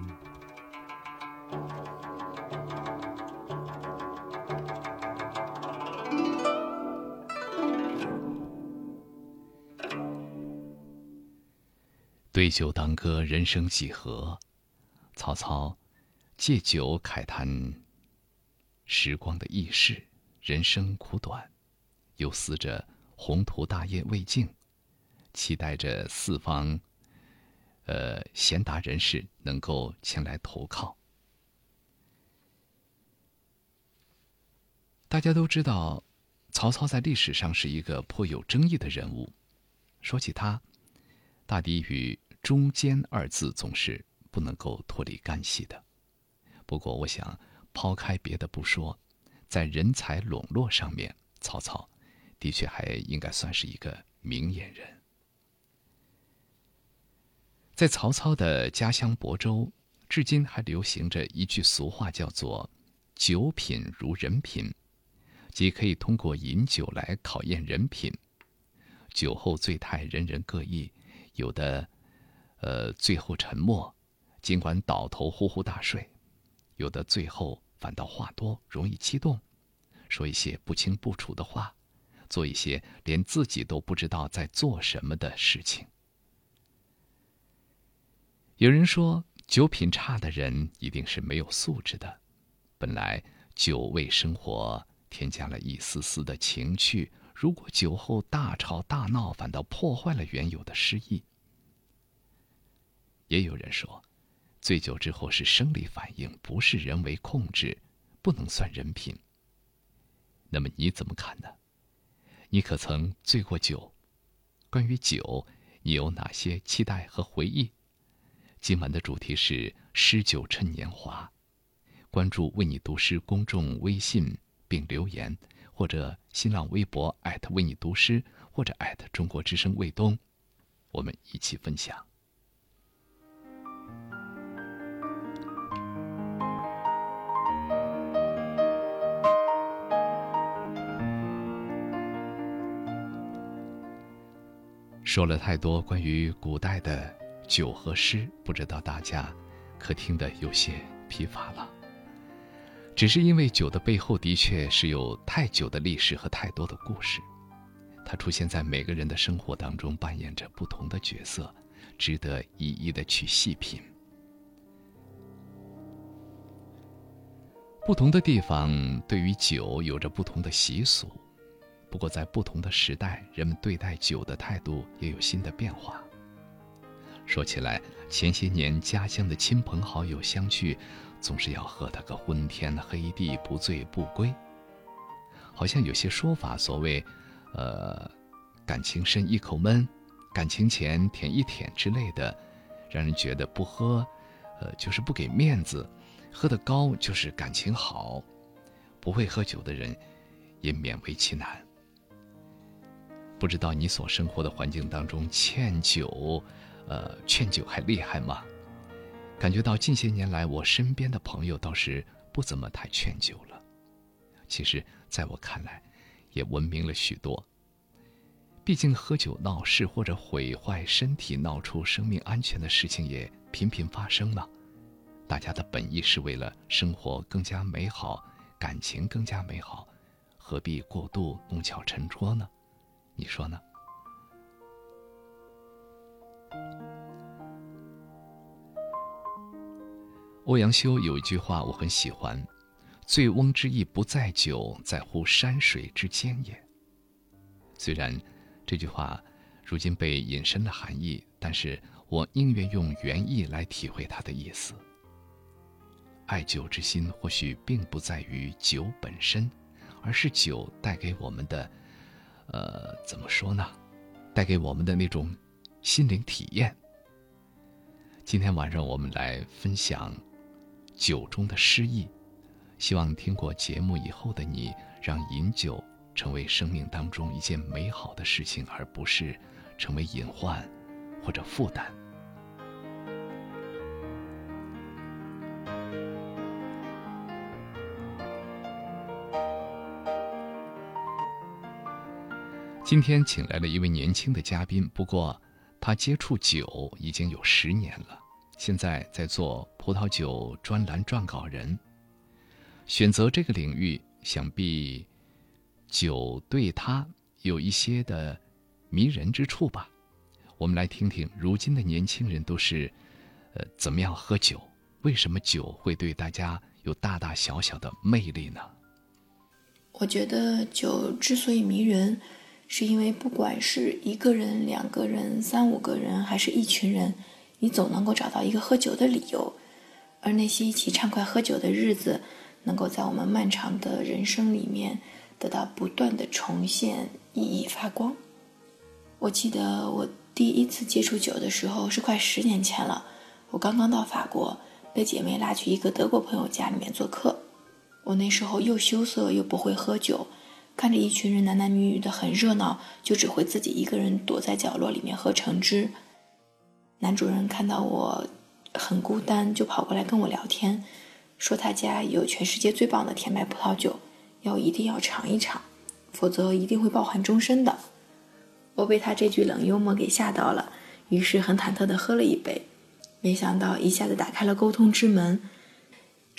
对酒当歌，人生几何？曹操。借酒慨叹时光的易逝，人生苦短，又思着宏图大业未尽，期待着四方，呃，贤达人士能够前来投靠。大家都知道，曹操在历史上是一个颇有争议的人物。说起他，大抵与“忠奸”二字总是不能够脱离干系的。不过，我想抛开别的不说，在人才笼络上面，曹操的确还应该算是一个明眼人。在曹操的家乡亳州，至今还流行着一句俗话，叫做“酒品如人品”。即可以通过饮酒来考验人品。酒后醉态，人人各异，有的，呃，醉后沉默，尽管倒头呼呼大睡；有的醉后反倒话多，容易激动，说一些不清不楚的话，做一些连自己都不知道在做什么的事情。有人说，酒品差的人一定是没有素质的。本来酒为生活。添加了一丝丝的情趣，如果酒后大吵大闹，反倒破坏了原有的诗意。也有人说，醉酒之后是生理反应，不是人为控制，不能算人品。那么你怎么看呢？你可曾醉过酒？关于酒，你有哪些期待和回忆？今晚的主题是“诗酒趁年华”，关注“为你读诗”公众微信。并留言，或者新浪微博为你读诗，或者中国之声卫东，我们一起分享。说了太多关于古代的酒和诗，不知道大家可听得有些疲乏了。只是因为酒的背后的确是有太久的历史和太多的故事，它出现在每个人的生活当中，扮演着不同的角色，值得一一的去细品。不同的地方对于酒有着不同的习俗，不过在不同的时代，人们对待酒的态度也有新的变化。说起来，前些年家乡的亲朋好友相聚。总是要喝得个昏天黑地，不醉不归。好像有些说法，所谓，呃，感情深一口闷，感情浅舔一舔之类的，让人觉得不喝，呃，就是不给面子；喝得高就是感情好。不会喝酒的人，也勉为其难。不知道你所生活的环境当中，劝酒，呃，劝酒还厉害吗？感觉到近些年来，我身边的朋友倒是不怎么太劝酒了。其实，在我看来，也文明了许多。毕竟，喝酒闹事或者毁坏身体、闹出生命安全的事情也频频发生嘛。大家的本意是为了生活更加美好，感情更加美好，何必过度弄巧成拙呢？你说呢？欧阳修有一句话我很喜欢：“醉翁之意不在酒，在乎山水之间也。”虽然这句话如今被引申了含义，但是我宁愿用原意来体会它的意思。爱酒之心或许并不在于酒本身，而是酒带给我们的，呃，怎么说呢？带给我们的那种心灵体验。今天晚上我们来分享。酒中的诗意，希望听过节目以后的你，让饮酒成为生命当中一件美好的事情，而不是成为隐患或者负担。今天请来了一位年轻的嘉宾，不过他接触酒已经有十年了。现在在做葡萄酒专栏撰稿人。选择这个领域，想必酒对他有一些的迷人之处吧。我们来听听，如今的年轻人都是呃怎么样喝酒？为什么酒会对大家有大大小小的魅力呢？我觉得酒之所以迷人，是因为不管是一个人、两个人、三五个人，还是一群人，你总能够找到一个喝酒的理由，而那些一起畅快喝酒的日子，能够在我们漫长的人生里面得到不断的重现，熠熠发光。我记得我第一次接触酒的时候是快十年前了，我刚刚到法国，被姐妹拉去一个德国朋友家里面做客。我那时候又羞涩又不会喝酒，看着一群人男男女女的很热闹，就只会自己一个人躲在角落里面喝橙汁。男主人看到我很孤单，就跑过来跟我聊天，说他家有全世界最棒的甜麦葡萄酒，要一定要尝一尝，否则一定会抱憾终身的。我被他这句冷幽默给吓到了，于是很忐忑的喝了一杯，没想到一下子打开了沟通之门。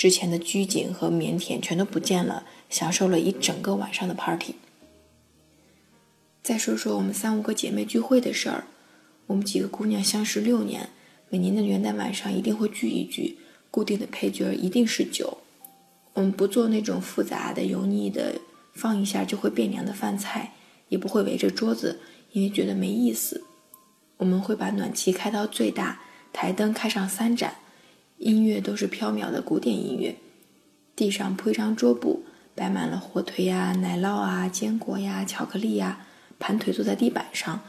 之前的拘谨和腼腆全都不见了，享受了一整个晚上的 party。再说说我们三五个姐妹聚会的事儿，我们几个姑娘相识六年，每年的元旦晚上一定会聚一聚，固定的配角一定是酒。我们不做那种复杂的、油腻的、放一下就会变凉的饭菜，也不会围着桌子，因为觉得没意思。我们会把暖气开到最大，台灯开上三盏。音乐都是飘渺的古典音乐，地上铺一张桌布，摆满了火腿呀、奶酪啊、坚果呀、巧克力呀，盘腿坐在地板上，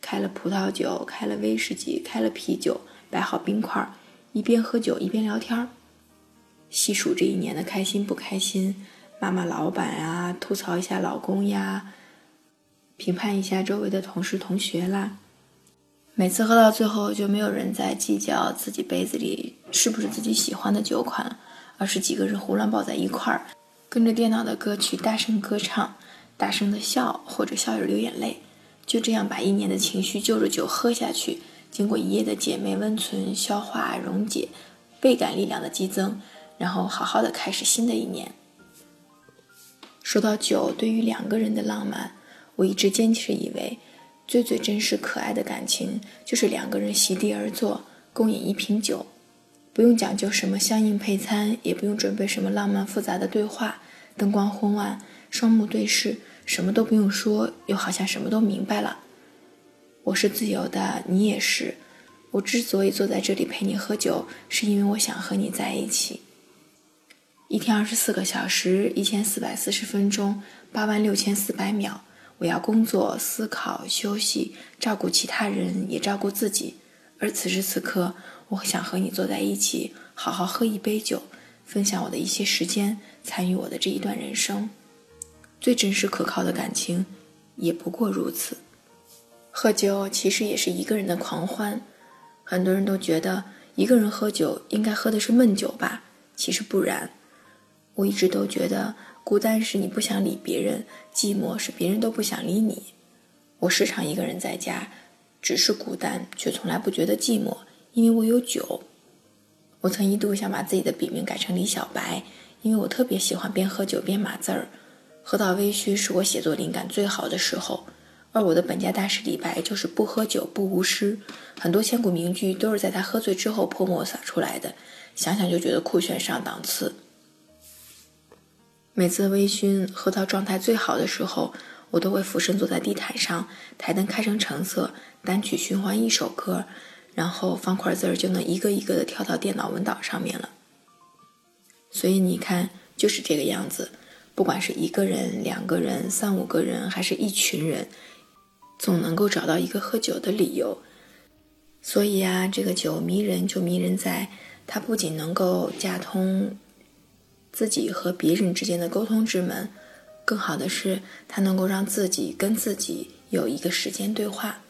开了葡萄酒，开了威士忌，开了啤酒，摆好冰块，一边喝酒一边聊天，细数这一年的开心不开心，骂骂老板啊，吐槽一下老公呀，评判一下周围的同事同学啦。每次喝到最后，就没有人再计较自己杯子里是不是自己喜欢的酒款，而是几个人胡乱抱在一块儿，跟着电脑的歌曲大声歌唱，大声的笑或者笑着流眼泪，就这样把一年的情绪就着酒喝下去。经过一夜的姐妹温存、消化、溶解，倍感力量的激增，然后好好的开始新的一年。说到酒对于两个人的浪漫，我一直坚持以为。最最真实可爱的感情，就是两个人席地而坐，共饮一瓶酒，不用讲究什么相应配餐，也不用准备什么浪漫复杂的对话，灯光昏暗，双目对视，什么都不用说，又好像什么都明白了。我是自由的，你也是。我之所以坐在这里陪你喝酒，是因为我想和你在一起。一天二十四个小时，一千四百四十分钟，八万六千四百秒。我要工作、思考、休息，照顾其他人，也照顾自己。而此时此刻，我想和你坐在一起，好好喝一杯酒，分享我的一些时间，参与我的这一段人生。最真实可靠的感情，也不过如此。喝酒其实也是一个人的狂欢。很多人都觉得一个人喝酒应该喝的是闷酒吧，其实不然。我一直都觉得。孤单是你不想理别人，寂寞是别人都不想理你。我时常一个人在家，只是孤单，却从来不觉得寂寞，因为我有酒。我曾一度想把自己的笔名改成李小白，因为我特别喜欢边喝酒边码字儿。喝到微醺是我写作灵感最好的时候，而我的本家大师李白就是不喝酒不无诗，很多千古名句都是在他喝醉之后泼墨洒出来的，想想就觉得酷炫上档次。每次微醺喝到状态最好的时候，我都会俯身坐在地毯上，台灯开成橙色，单曲循环一首歌，然后方块字儿就能一个一个的跳到电脑文档上面了。所以你看，就是这个样子，不管是一个人、两个人、三五个人，还是一群人，总能够找到一个喝酒的理由。所以啊，这个酒迷人就迷人在，它不仅能够架通。自己和别人之间的沟通之门，更好的是，它能够让自己跟自己有一个时间对话。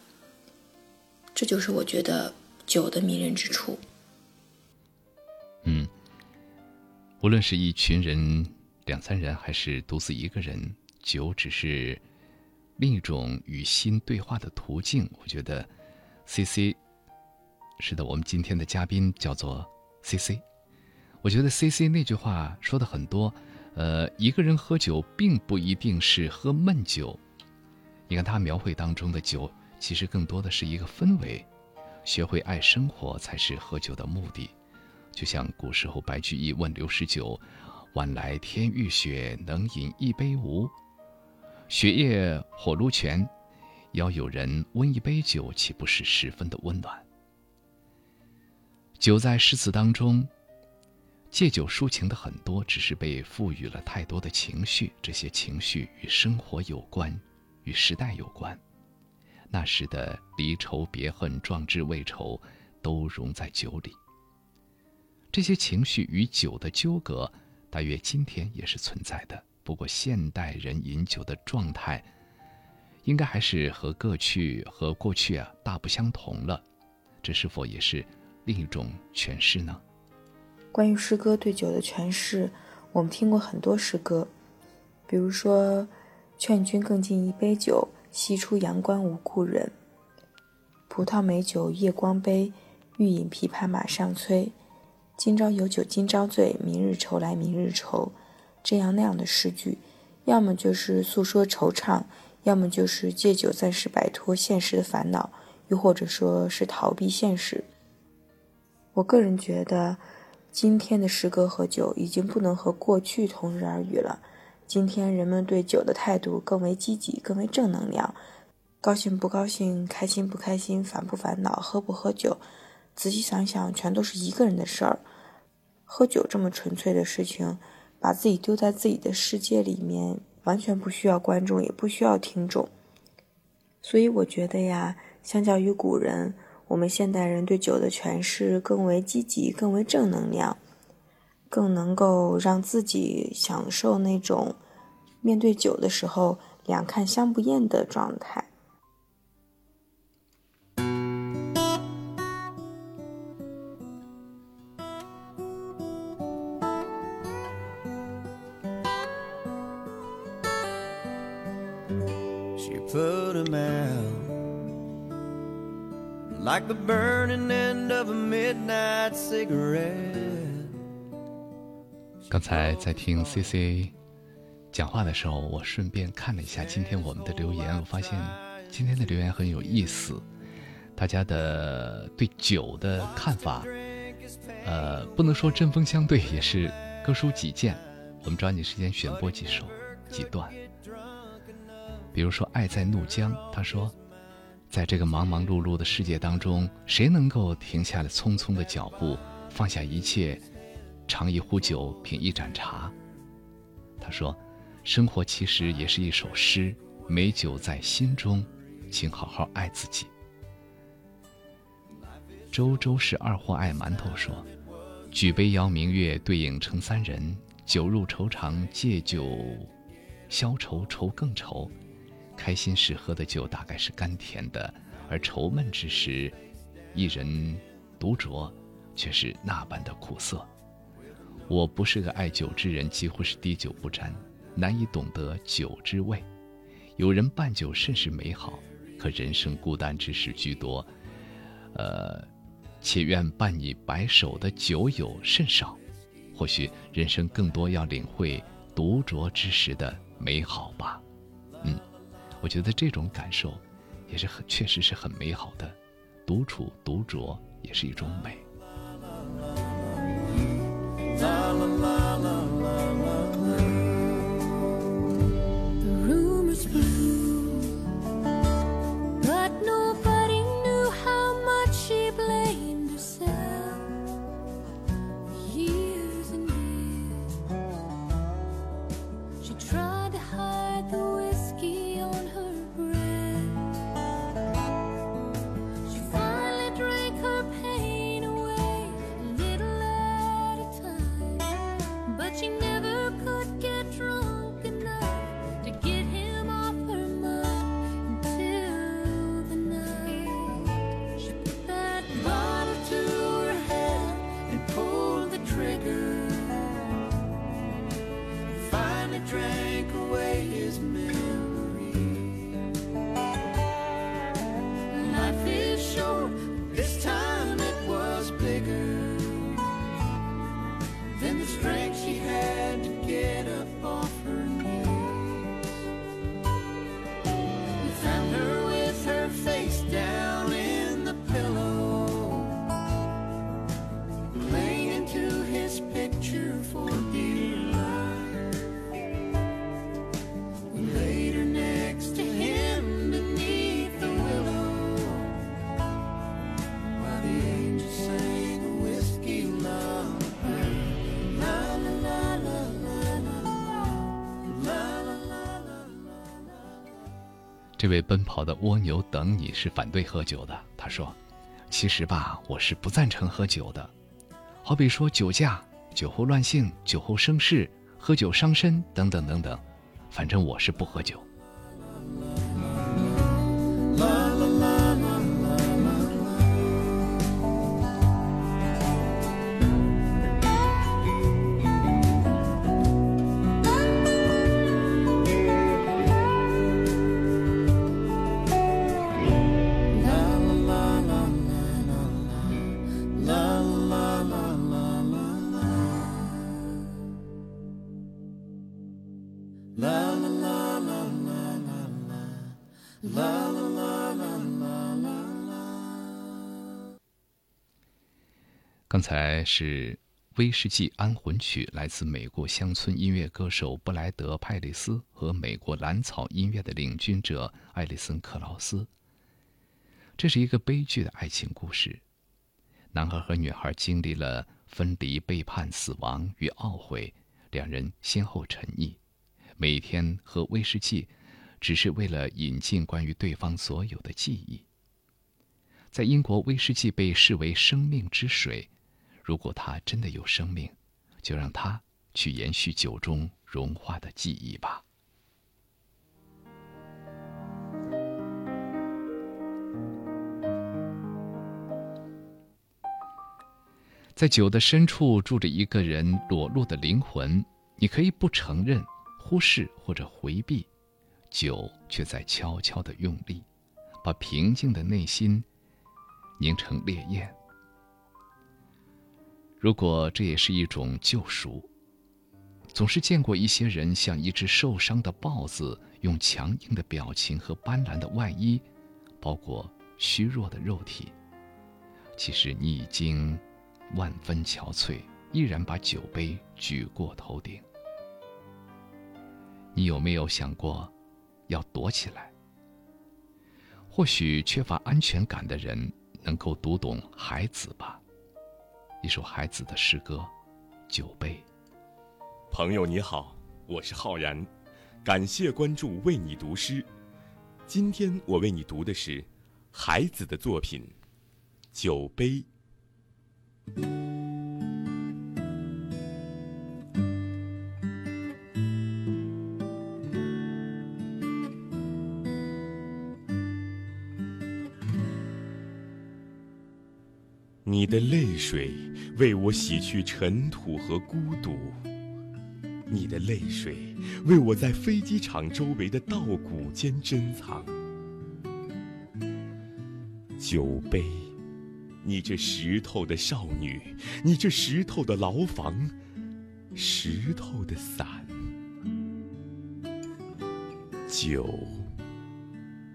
这就是我觉得酒的迷人之处。嗯，无论是一群人、两三人，还是独自一个人，酒只是另一种与心对话的途径。我觉得，C C，是的，我们今天的嘉宾叫做 C C。我觉得 C C 那句话说的很多，呃，一个人喝酒并不一定是喝闷酒。你看他描绘当中的酒，其实更多的是一个氛围。学会爱生活才是喝酒的目的。就像古时候白居易问刘十九：“晚来天欲雪，能饮一杯无？”雪夜火炉前，要有人温一杯酒，岂不是十分的温暖？酒在诗词当中，借酒抒情的很多，只是被赋予了太多的情绪。这些情绪与生活有关，与时代有关。那时的离愁别恨、壮志未酬，都融在酒里。这些情绪与酒的纠葛，大约今天也是存在的。不过，现代人饮酒的状态，应该还是和过去和过去啊大不相同了。这是否也是另一种诠释呢？关于诗歌对酒的诠释，我们听过很多诗歌，比如说“劝君更尽一杯酒，西出阳关无故人。葡萄美酒夜光杯，欲饮琵琶马上催。今朝有酒今朝醉，明日愁来明日愁。”这样那样的诗句，要么就是诉说惆怅，要么就是借酒暂时摆脱现实的烦恼，又或者说是逃避现实。我个人觉得，今天的诗歌和酒已经不能和过去同日而语了。今天人们对酒的态度更为积极，更为正能量。高兴不高兴，开心不开心，烦不烦恼，喝不喝酒，仔细想想，全都是一个人的事儿。喝酒这么纯粹的事情。把自己丢在自己的世界里面，完全不需要观众，也不需要听众。所以我觉得呀，相较于古人，我们现代人对酒的诠释更为积极，更为正能量，更能够让自己享受那种面对酒的时候两看相不厌的状态。Like the burning end of a midnight cigarette。刚才在听 C C 讲话的时候，我顺便看了一下今天我们的留言，我发现今天的留言很有意思，大家的对酒的看法，呃，不能说针锋相对，也是各抒己见。我们抓紧时间选播几首几段，比如说《爱在怒江》，他说。在这个忙忙碌碌的世界当中，谁能够停下了匆匆的脚步，放下一切，尝一壶酒，品一盏茶？他说：“生活其实也是一首诗，美酒在心中，请好好爱自己。”周周是二货爱馒头说：“举杯邀明月，对影成三人。酒入愁肠，借酒消愁，愁更愁。”开心时喝的酒大概是甘甜的，而愁闷之时，一人独酌，却是那般的苦涩。我不是个爱酒之人，几乎是滴酒不沾，难以懂得酒之味。有人伴酒甚是美好，可人生孤单之时居多，呃，且愿伴你白首的酒友甚少。或许人生更多要领会独酌之时的美好吧。我觉得这种感受，也是很确实是很美好的，独处独酌也是一种美。这位奔跑的蜗牛等你是反对喝酒的。他说：“其实吧，我是不赞成喝酒的。好比说酒驾、酒后乱性、酒后生事、喝酒伤身等等等等，反正我是不喝酒。”才是威士忌安魂曲，来自美国乡村音乐歌手布莱德·派里斯和美国蓝草音乐的领军者艾利森·克劳斯。这是一个悲剧的爱情故事，男孩和女孩经历了分离、背叛、死亡与懊悔，两人先后沉溺，每天喝威士忌，只是为了引进关于对方所有的记忆。在英国，威士忌被视为生命之水。如果它真的有生命，就让它去延续酒中融化的记忆吧。在酒的深处住着一个人裸露的灵魂，你可以不承认、忽视或者回避，酒却在悄悄的用力，把平静的内心凝成烈焰。如果这也是一种救赎，总是见过一些人像一只受伤的豹子，用强硬的表情和斑斓的外衣包裹虚弱的肉体。其实你已经万分憔悴，依然把酒杯举过头顶。你有没有想过要躲起来？或许缺乏安全感的人能够读懂孩子吧。一首孩子的诗歌，《酒杯》。朋友你好，我是浩然，感谢关注，为你读诗。今天我为你读的是孩子的作品《酒杯》。你的泪水为我洗去尘土和孤独，你的泪水为我在飞机场周围的稻谷间珍藏。酒杯，你这石头的少女，你这石头的牢房，石头的伞，酒。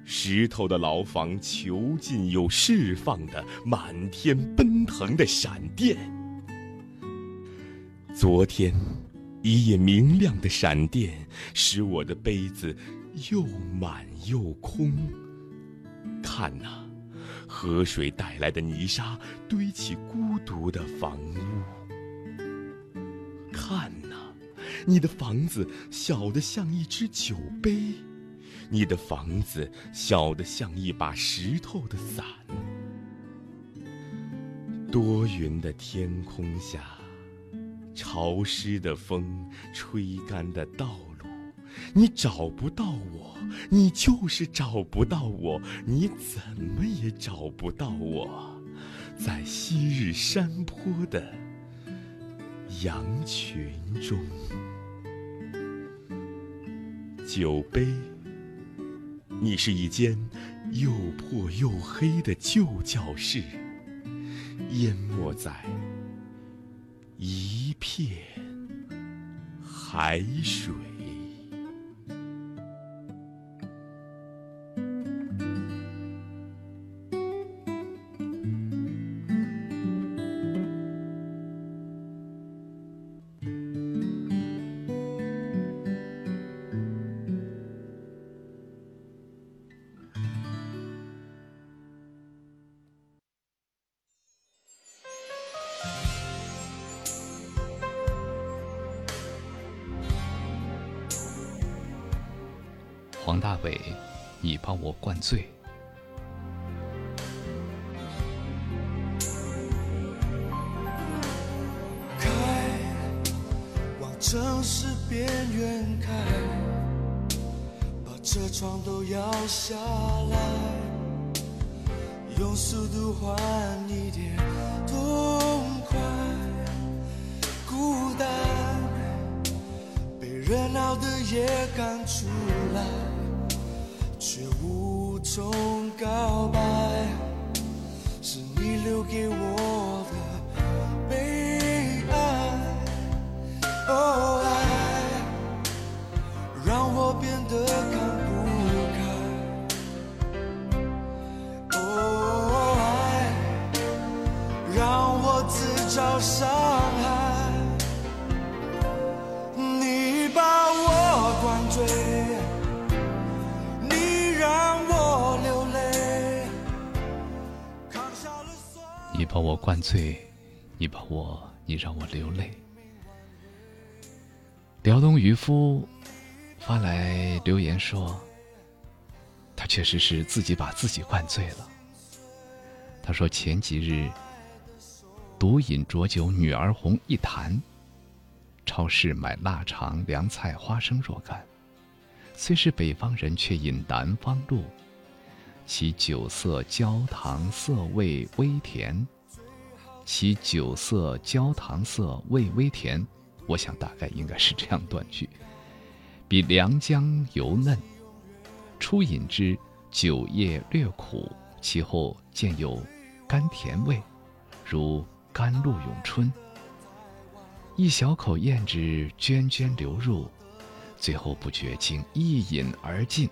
石头的牢房，囚禁又释放的满天奔腾的闪电。昨天，一夜明亮的闪电，使我的杯子又满又空。看呐，河水带来的泥沙堆起孤独的房屋。看呐，你的房子小得像一只酒杯。你的房子小得像一把石头的伞，多云的天空下，潮湿的风吹干的道路，你找不到我，你就是找不到我，你怎么也找不到我，在昔日山坡的羊群中，酒杯。你是一间又破又黑的旧教室，淹没在片海水。夫发来留言说：“他确实是自己把自己灌醉了。”他说：“前几日独饮浊酒，女儿红一坛，超市买腊肠、凉菜、花生若干。虽是北方人，却饮南方露，其酒色焦糖色味微甜。其酒色焦糖色味微甜。”我想大概应该是这样断句，比良姜油嫩，初饮之酒液略苦，其后渐有甘甜味，如甘露涌春。一小口咽之涓涓流入，最后不觉竟一饮而尽，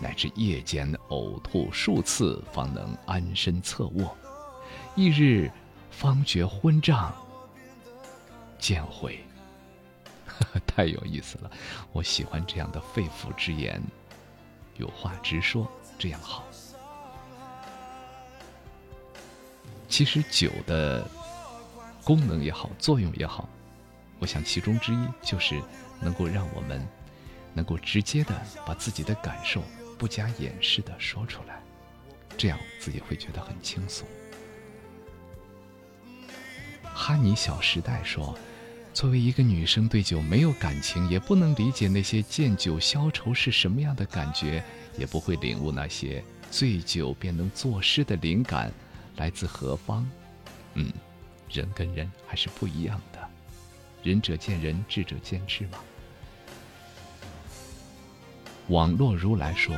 乃至夜间呕吐数次，方能安身侧卧。翌日方觉昏胀。见悔，太有意思了！我喜欢这样的肺腑之言，有话直说，这样好。其实酒的功能也好，作用也好，我想其中之一就是能够让我们能够直接的把自己的感受不加掩饰的说出来，这样自己会觉得很轻松。哈尼小时代说。作为一个女生，对酒没有感情，也不能理解那些见酒消愁是什么样的感觉，也不会领悟那些醉酒便能作诗的灵感来自何方。嗯，人跟人还是不一样的，仁者见仁，智者见智嘛。网络如来说：“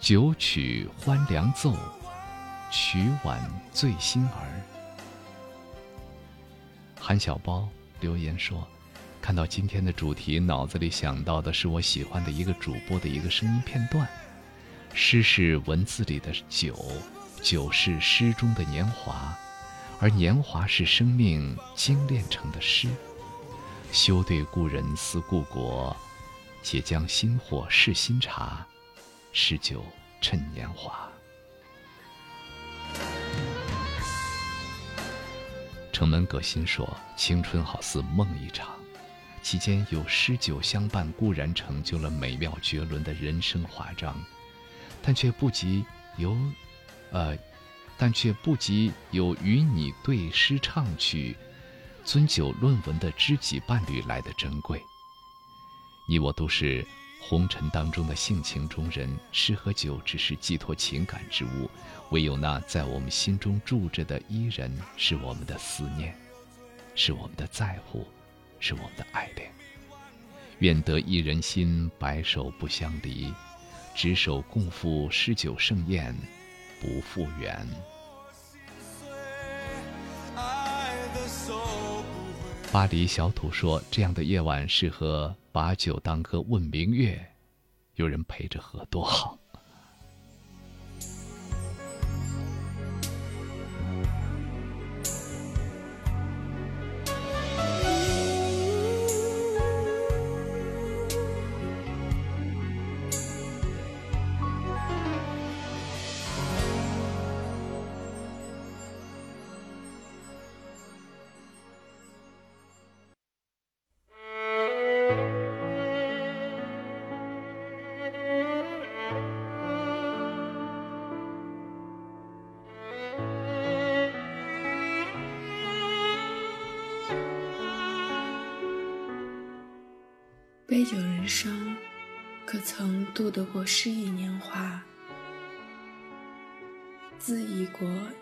九曲欢凉奏，曲婉醉心儿。”韩小包留言说：“看到今天的主题，脑子里想到的是我喜欢的一个主播的一个声音片段。诗是文字里的酒，酒是诗中的年华，而年华是生命精炼成的诗。休对故人思故国，且将新火试新茶，诗酒趁年华。”城门葛新说：“青春好似梦一场，其间有诗酒相伴，固然成就了美妙绝伦的人生华章，但却不及有，呃，但却不及有与你对诗唱曲、尊酒论文的知己伴侣来的珍贵。你我都是。”红尘当中的性情中人，诗和酒只是寄托情感之物，唯有那在我们心中住着的伊人，是我们的思念，是我们的在乎，是我们的爱恋。愿得一人心，白首不相离，执手共赴诗酒盛宴，不复原。巴黎小土说：“这样的夜晚适合。”把酒当歌问明月，有人陪着喝多好。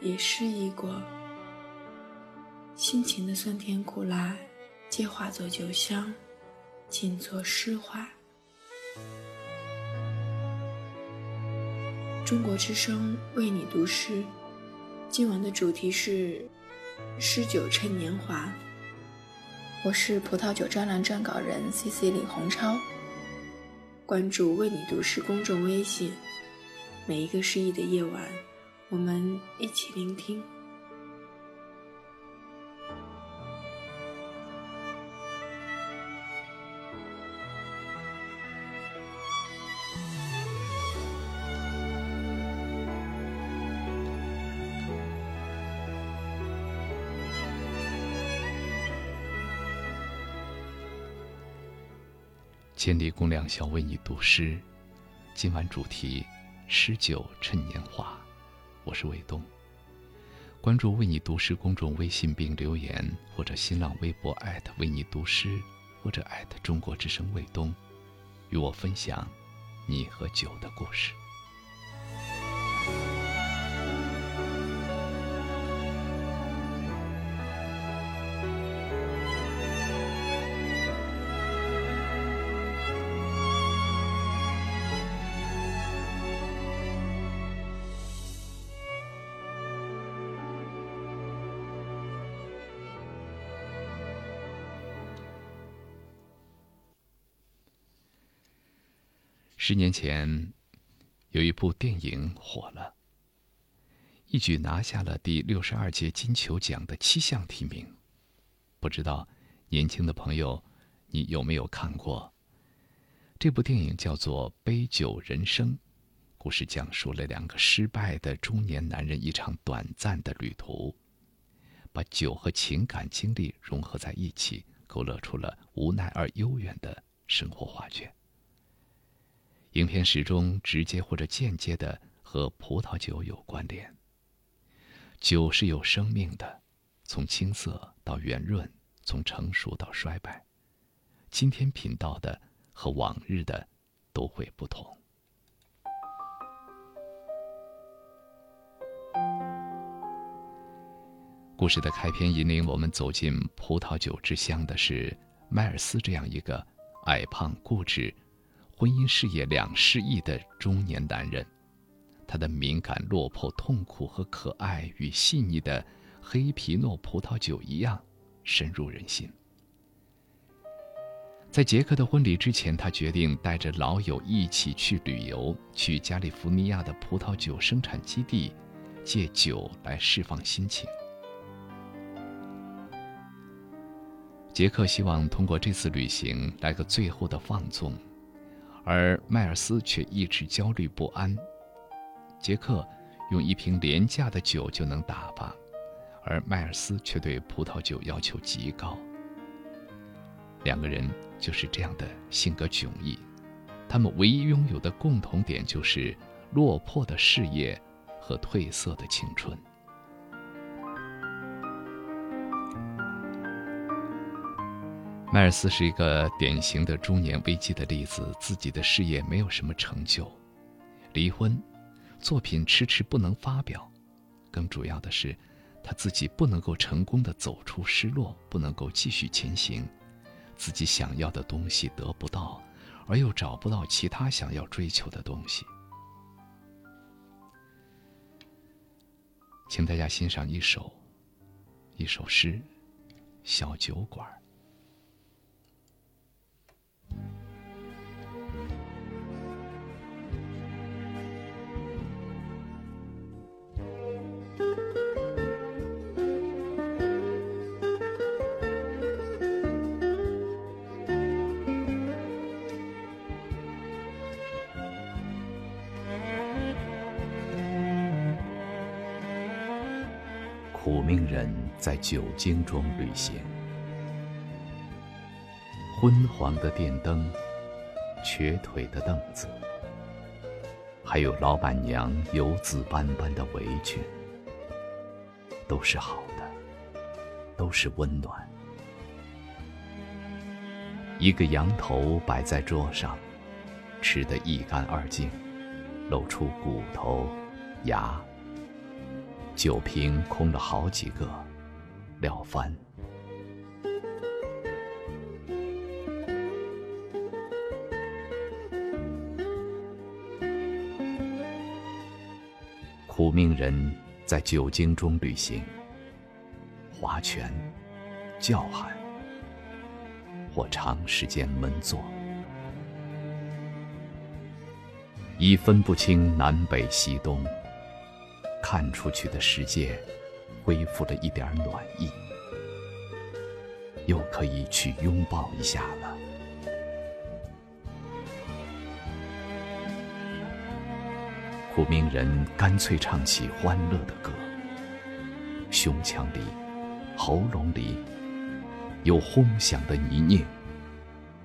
也失意过，心情的酸甜苦辣，皆化作酒香，尽作诗怀。中国之声为你读诗，今晚的主题是“诗酒趁年华”。我是葡萄酒专栏撰稿人 C C 李红超。关注“为你读诗”公众微信，每一个失意的夜晚，我们一起聆听。千里共良宵，为你读诗。今晚主题：诗酒趁年华。我是卫东。关注“为你读诗”公众微信并留言，或者新浪微博为你读诗，或者中国之声卫东，与我分享你和酒的故事。十年前，有一部电影火了，一举拿下了第六十二届金球奖的七项提名。不知道年轻的朋友，你有没有看过？这部电影叫做《杯酒人生》，故事讲述了两个失败的中年男人一场短暂的旅途，把酒和情感经历融合在一起，勾勒出了无奈而悠远的生活画卷。影片始终直接或者间接的和葡萄酒有关联。酒是有生命的，从青涩到圆润，从成熟到衰败。今天品到的和往日的都会不同。故事的开篇引领我们走进葡萄酒之乡的是迈尔斯这样一个矮胖固执。婚姻事业两失意的中年男人，他的敏感、落魄、痛苦和可爱与细腻的黑皮诺葡萄酒一样深入人心。在杰克的婚礼之前，他决定带着老友一起去旅游，去加利福尼亚的葡萄酒生产基地，借酒来释放心情。杰克希望通过这次旅行来个最后的放纵。而迈尔斯却一直焦虑不安。杰克用一瓶廉价的酒就能打发，而迈尔斯却对葡萄酒要求极高。两个人就是这样的性格迥异，他们唯一拥有的共同点就是落魄的事业和褪色的青春。迈尔斯是一个典型的中年危机的例子，自己的事业没有什么成就，离婚，作品迟迟不能发表，更主要的是，他自己不能够成功的走出失落，不能够继续前行，自己想要的东西得不到，而又找不到其他想要追求的东西。请大家欣赏一首，一首诗，《小酒馆》。命人在酒精中旅行。昏黄的电灯，瘸腿的凳子，还有老板娘油渍斑斑的围裙，都是好的，都是温暖。一个羊头摆在桌上，吃得一干二净，露出骨头、牙。酒瓶空了好几个，撂翻。苦命人在酒精中旅行，划拳、叫喊。或长时间闷坐，已分不清南北西东。看出去的世界，恢复了一点暖意，又可以去拥抱一下了。苦命人干脆唱起欢乐的歌，胸腔里、喉咙里。有轰响的泥泞，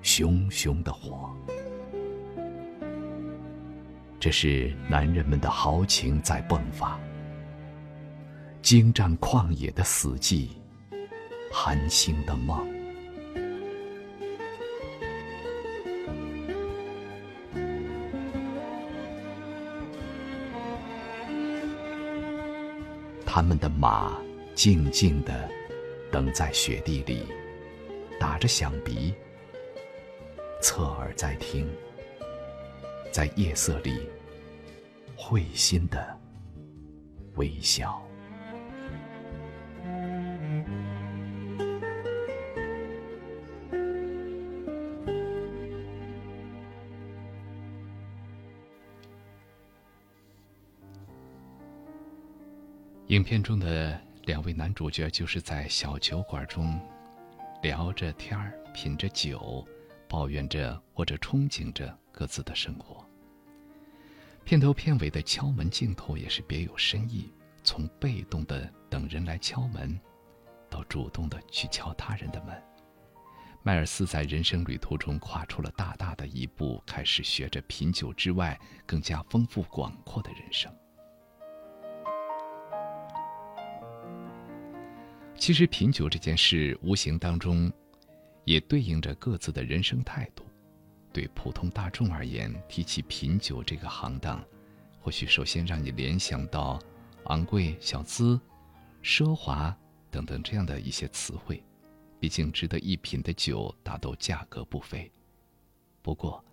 熊熊的火，这是男人们的豪情在迸发。精湛旷野的死寂，寒星的梦，他们的马静静的等在雪地里。打着响鼻，侧耳在听，在夜色里会心的微笑。影片中的两位男主角就是在小酒馆中。聊着天儿，品着酒，抱怨着或者憧憬着各自的生活。片头片尾的敲门镜头也是别有深意，从被动的等人来敲门，到主动的去敲他人的门。迈尔斯在人生旅途中跨出了大大的一步，开始学着品酒之外更加丰富广阔的人生。其实品酒这件事，无形当中，也对应着各自的人生态度。对普通大众而言，提起品酒这个行当，或许首先让你联想到昂贵、小资、奢华等等这样的一些词汇。毕竟值得一品的酒，大都价格不菲。不过，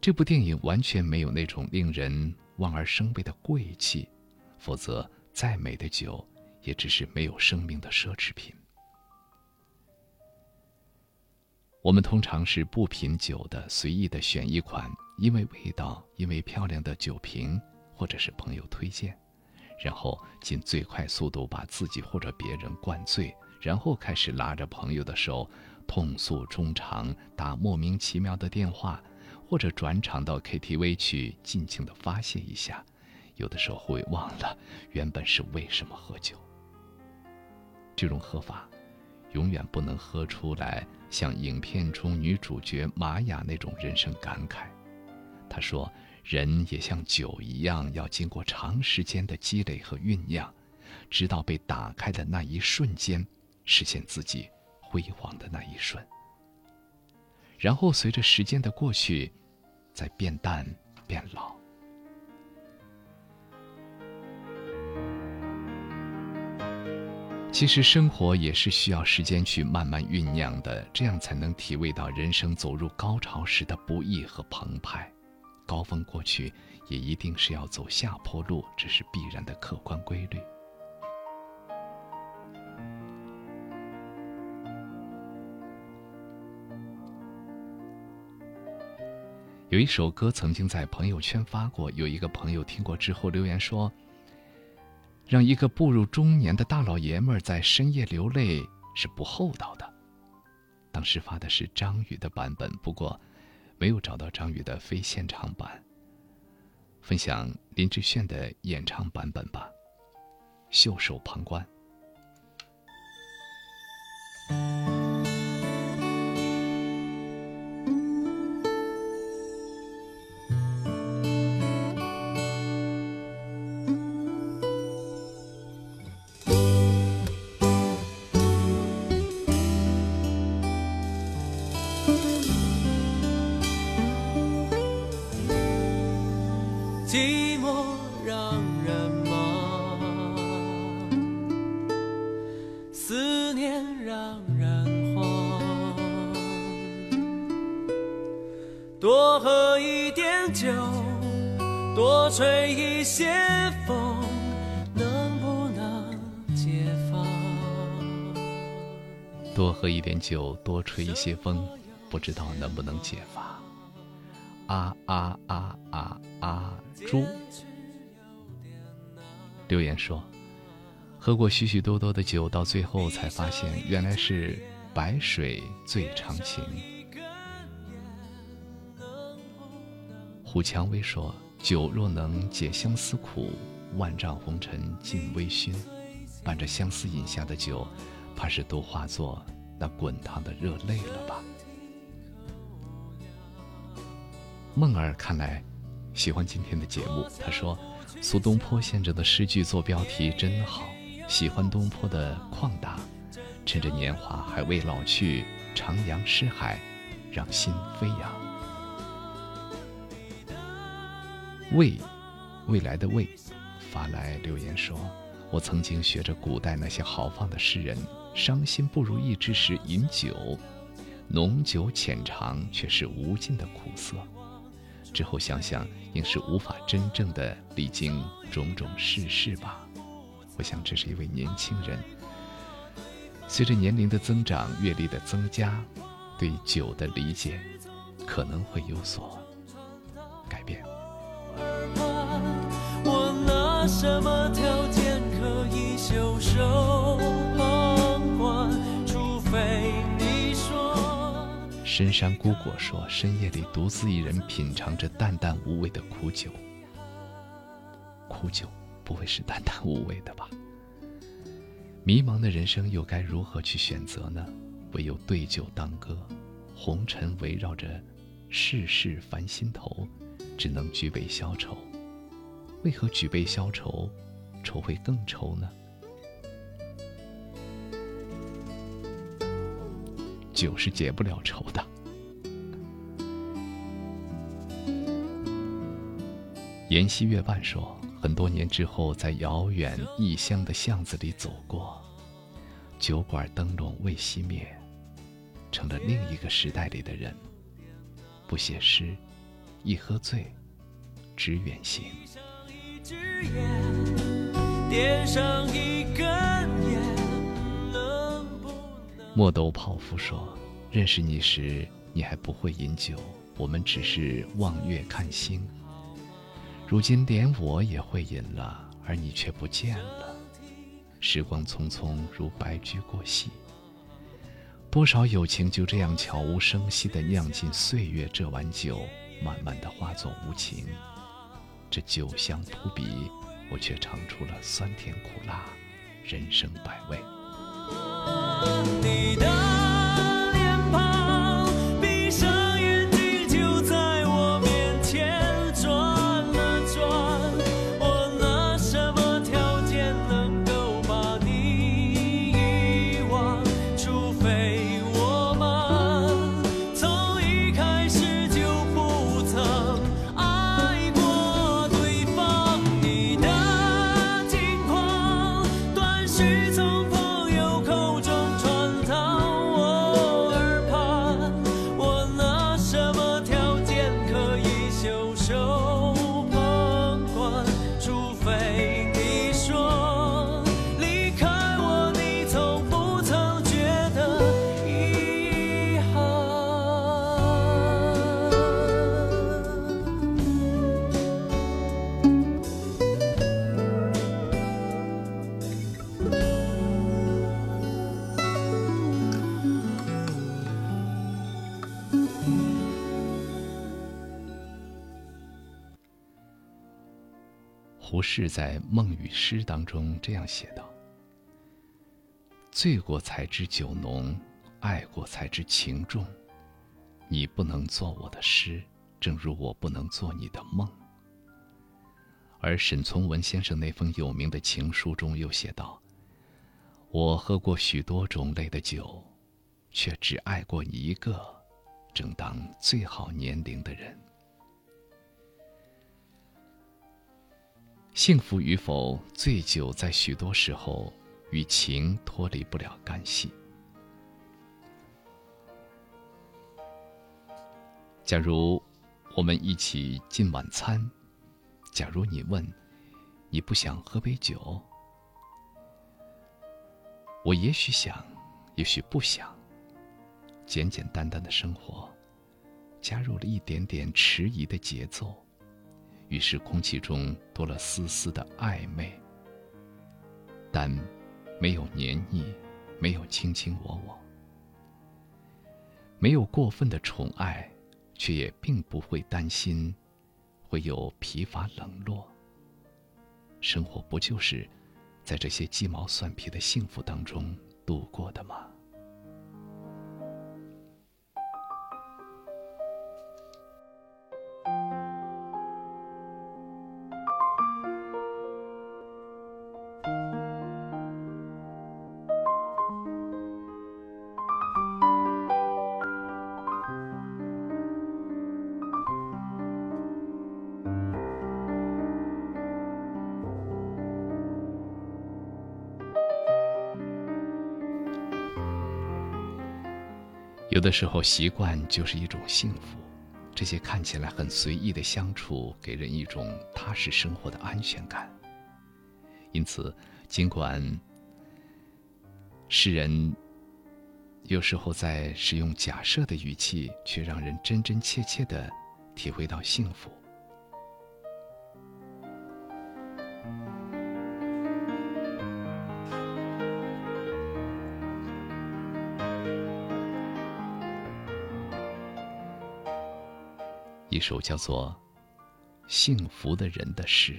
这部电影完全没有那种令人望而生畏的贵气，否则再美的酒。也只是没有生命的奢侈品。我们通常是不品酒的，随意的选一款，因为味道，因为漂亮的酒瓶，或者是朋友推荐，然后尽最快速度把自己或者别人灌醉，然后开始拉着朋友的手，痛诉衷肠，打莫名其妙的电话，或者转场到 KTV 去尽情的发泄一下，有的时候会忘了原本是为什么喝酒。这种喝法，永远不能喝出来像影片中女主角玛雅那种人生感慨。她说：“人也像酒一样，要经过长时间的积累和酝酿，直到被打开的那一瞬间，实现自己辉煌的那一瞬。然后随着时间的过去，再变淡变老。”其实生活也是需要时间去慢慢酝酿的，这样才能体味到人生走入高潮时的不易和澎湃。高峰过去，也一定是要走下坡路，这是必然的客观规律。有一首歌曾经在朋友圈发过，有一个朋友听过之后留言说。让一个步入中年的大老爷们儿在深夜流泪是不厚道的。当时发的是张宇的版本，不过没有找到张宇的非现场版。分享林志炫的演唱版本吧，袖手旁观。就，多吹一些风，不知道能不能解乏。啊啊啊啊啊！猪留言说：“喝过许许多多的酒，到最后才发现，原来是白水最长情。”虎蔷薇说：“酒若能解相思苦，万丈红尘尽微醺。伴着相思饮下的酒，怕是都化作那滚烫的热泪了吧。”梦儿看来喜欢今天的节目。他说：“苏东坡先生的诗句做标题真好，喜欢东坡的旷达。趁着年华还未老去，徜徉诗海，让心飞扬。”未，未来的未，发来留言说：“我曾经学着古代那些豪放的诗人，伤心不如意之时饮酒，浓酒浅尝，却是无尽的苦涩。”之后想想，应是无法真正的历经种种世事吧。我想，这是一位年轻人，随着年龄的增长、阅历的增加，对酒的理解可能会有所改变。我拿什么条件深山孤果说：“深夜里独自一人品尝着淡淡无味的苦酒，苦酒不会是淡淡无味的吧？迷茫的人生又该如何去选择呢？唯有对酒当歌，红尘围绕着世事烦心头，只能举杯消愁。为何举杯消愁，愁会更愁呢？酒是解不了愁的。”沿溪月半说：“很多年之后，在遥远异乡的巷子里走过，酒馆灯笼未熄灭，成了另一个时代里的人。不写诗，一喝醉，只远行。”墨斗泡芙说：“认识你时，你还不会饮酒，我们只是望月看星。”如今连我也会饮了，而你却不见了。时光匆匆，如白驹过隙。多少友情就这样悄无声息地酿进岁月，这碗酒慢慢地化作无情。这酒香扑鼻，我却尝出了酸甜苦辣，人生百味。是在《梦与诗》当中这样写道：“醉过才知酒浓，爱过才知情重。你不能做我的诗，正如我不能做你的梦。”而沈从文先生那封有名的情书中又写道：“我喝过许多种类的酒，却只爱过一个，正当最好年龄的人。”幸福与否，醉酒在许多时候与情脱离不了干系。假如我们一起进晚餐，假如你问，你不想喝杯酒，我也许想，也许不想。简简单单的生活，加入了一点点迟疑的节奏，于是空气中多了丝丝的暧昧，但没有黏腻，没有卿卿我我，没有过分的宠爱。却也并不会担心，会有疲乏冷落。生活不就是在这些鸡毛蒜皮的幸福当中度过的吗？有的时候，习惯就是一种幸福。这些看起来很随意的相处，给人一种踏实生活的安全感。因此，尽管世人有时候在使用假设的语气，却让人真真切切的体会到幸福。一首叫做《幸福的人的诗》。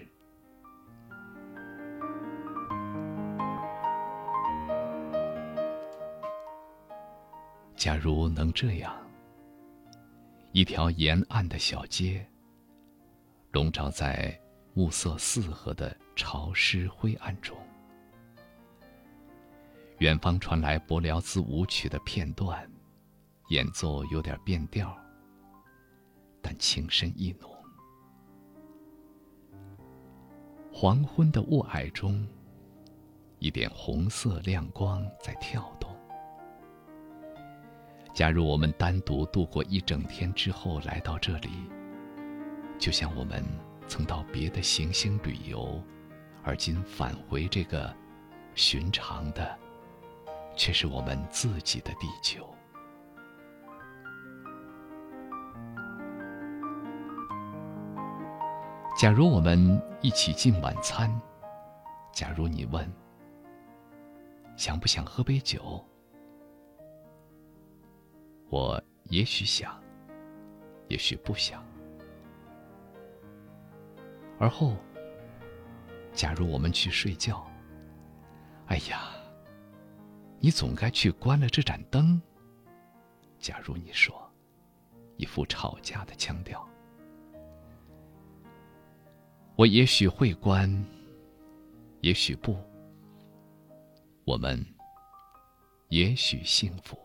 假如能这样，一条沿岸的小街，笼罩在暮色四合的潮湿灰暗中，远方传来柏辽兹舞曲的片段，演奏有点变调。但情深意浓。黄昏的雾霭中，一点红色亮光在跳动。假如我们单独度过一整天之后来到这里，就像我们曾到别的行星旅游，而今返回这个寻常的，却是我们自己的地球。假如我们一起进晚餐，假如你问想不想喝杯酒，我也许想，也许不想。而后，假如我们去睡觉，哎呀，你总该去关了这盏灯。假如你说，一副吵架的腔调。我也许会关，也许不。我们也许幸福。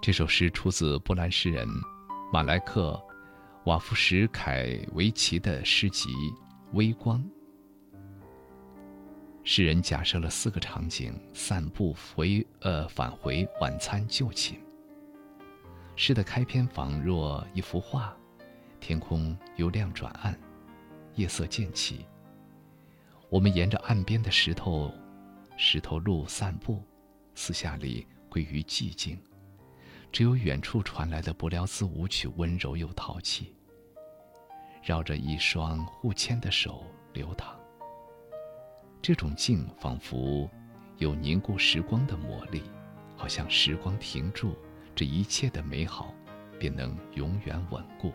这首诗出自波兰诗人马莱克·瓦夫什凯维奇的诗集《微光》。诗人假设了四个场景：散步、回呃返回、晚餐、就寝。诗的开篇仿若一幅画，天空由亮转暗，夜色渐起。我们沿着岸边的石头石头路散步，四下里归于寂静，只有远处传来的柏辽兹舞曲温柔又淘气，绕着一双互牵的手流淌。这种静仿佛有凝固时光的魔力，好像时光停住，这一切的美好便能永远稳固。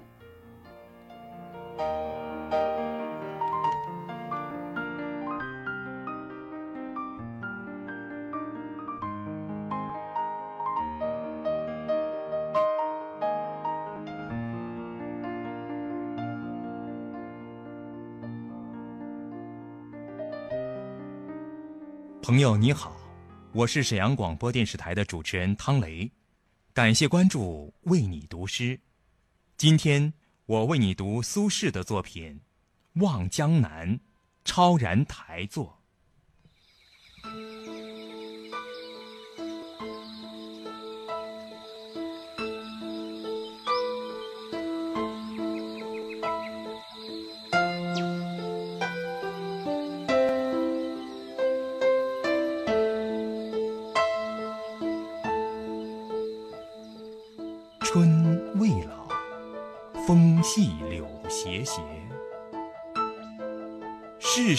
朋友你好，我是沈阳广播电视台的主持人汤雷。感谢关注，为你读诗。今天我为你读苏轼的作品《望江南》，超然台作。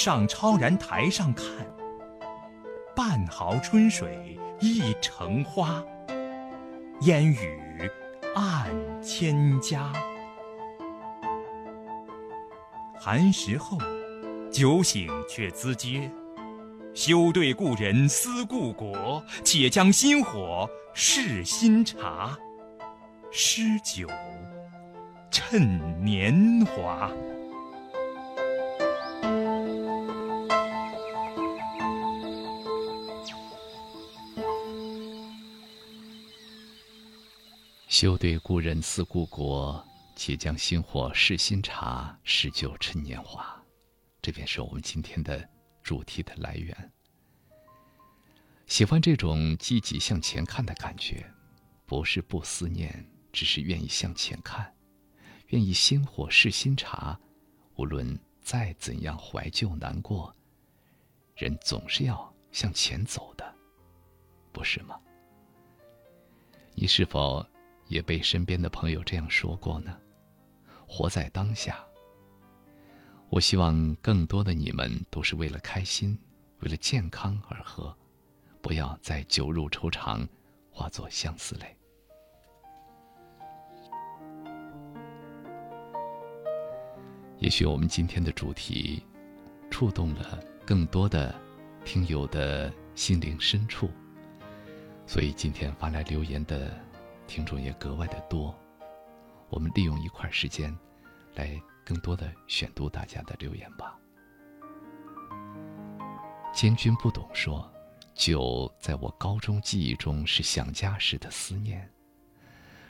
上超然台上看，半壕春水一城花，烟雨暗千家。寒食后，酒醒却咨嗟，休对故人思故国，且将新火试新茶。诗酒趁年华。休对故人思故国，且将新火试新茶。诗酒趁年华，这便是我们今天的主题的来源。喜欢这种积极向前看的感觉，不是不思念。只是愿意向前看，愿意新火试新茶，无论再怎样怀旧难过，人总是要向前走的，不是吗？你是否也被身边的朋友这样说过呢？活在当下。我希望更多的你们都是为了开心，为了健康而喝，不要再酒入愁肠，化作相思泪。也许我们今天的主题，触动了更多的听友的心灵深处，所以今天发来留言的听众也格外的多。我们利用一块时间，来更多的选读大家的留言吧。监军不懂说，酒在我高中记忆中是想家时的思念，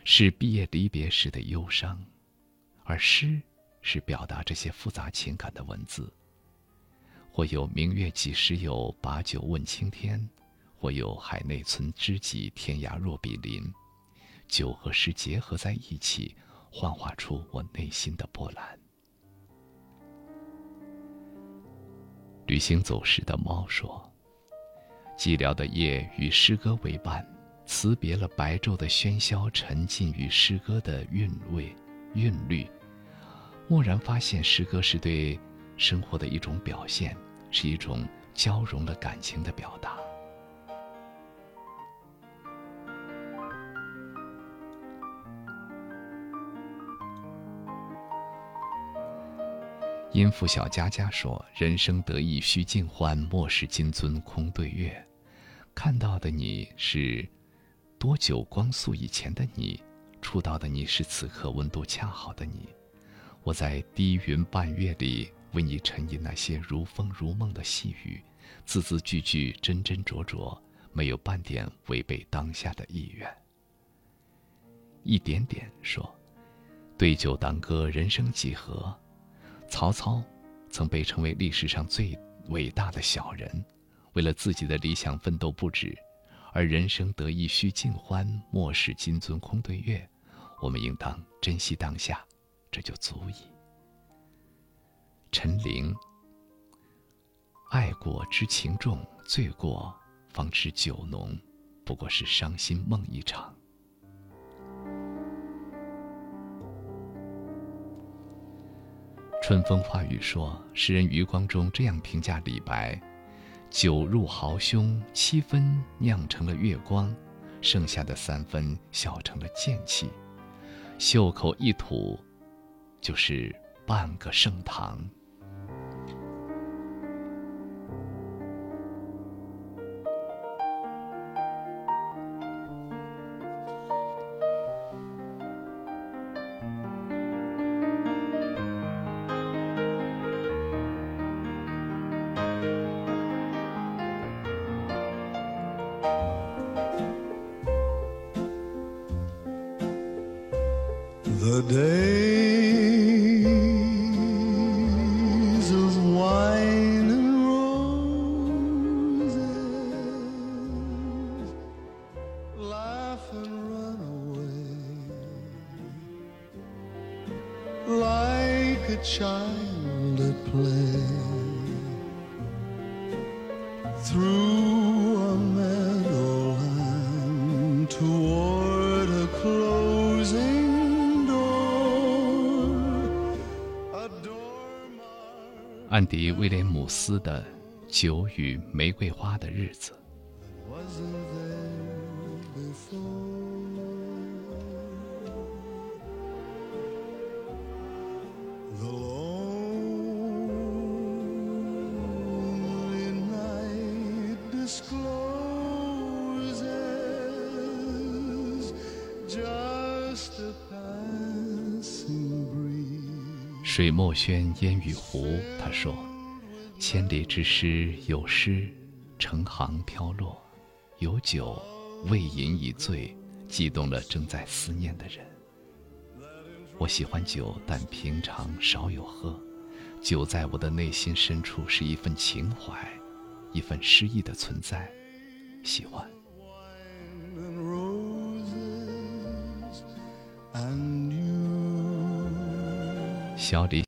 是毕业离别时的忧伤，而诗。是表达这些复杂情感的文字。或有明月几时有，把酒问青天；或有海内存知己，天涯若比邻。酒和诗结合在一起，幻化出我内心的波澜。旅行走时的猫说：“寂寥的夜与诗歌为伴，辞别了白昼的喧嚣，沉浸于诗歌的韵味、韵律。”蓦然发现，诗歌是对生活的一种表现，是一种交融了感情的表达。音符小佳佳说：“人生得意须尽欢，莫使金樽空对月。”看到的你是多久光速以前的你，触到的你是此刻温度恰好的你。我在低云半月里为你沉吟那些如风如梦的细语，字字句句真真灼灼，没有半点违背当下的意愿。一点点说，对酒当歌，人生几何？曹操曾被称为历史上最伟大的小人，为了自己的理想奋斗不止，而人生得意须尽欢，莫使金樽空对月。我们应当珍惜当下。这就足矣。陈琳，爱过知情重，醉过方知酒浓，不过是伤心梦一场。春风化雨说，诗人余光中这样评价李白：酒入豪胸，七分酿成了月光，剩下的三分笑成了剑气，袖口一吐。就是半个盛唐。斯的《酒与玫瑰花的日子》。水墨轩烟雨湖，他说：“千里之诗有诗，成行飘落；有酒，未饮已醉，激动了正在思念的人。我喜欢酒，但平常少有喝。酒在我的内心深处是一份情怀，一份诗意的存在，喜欢。小李。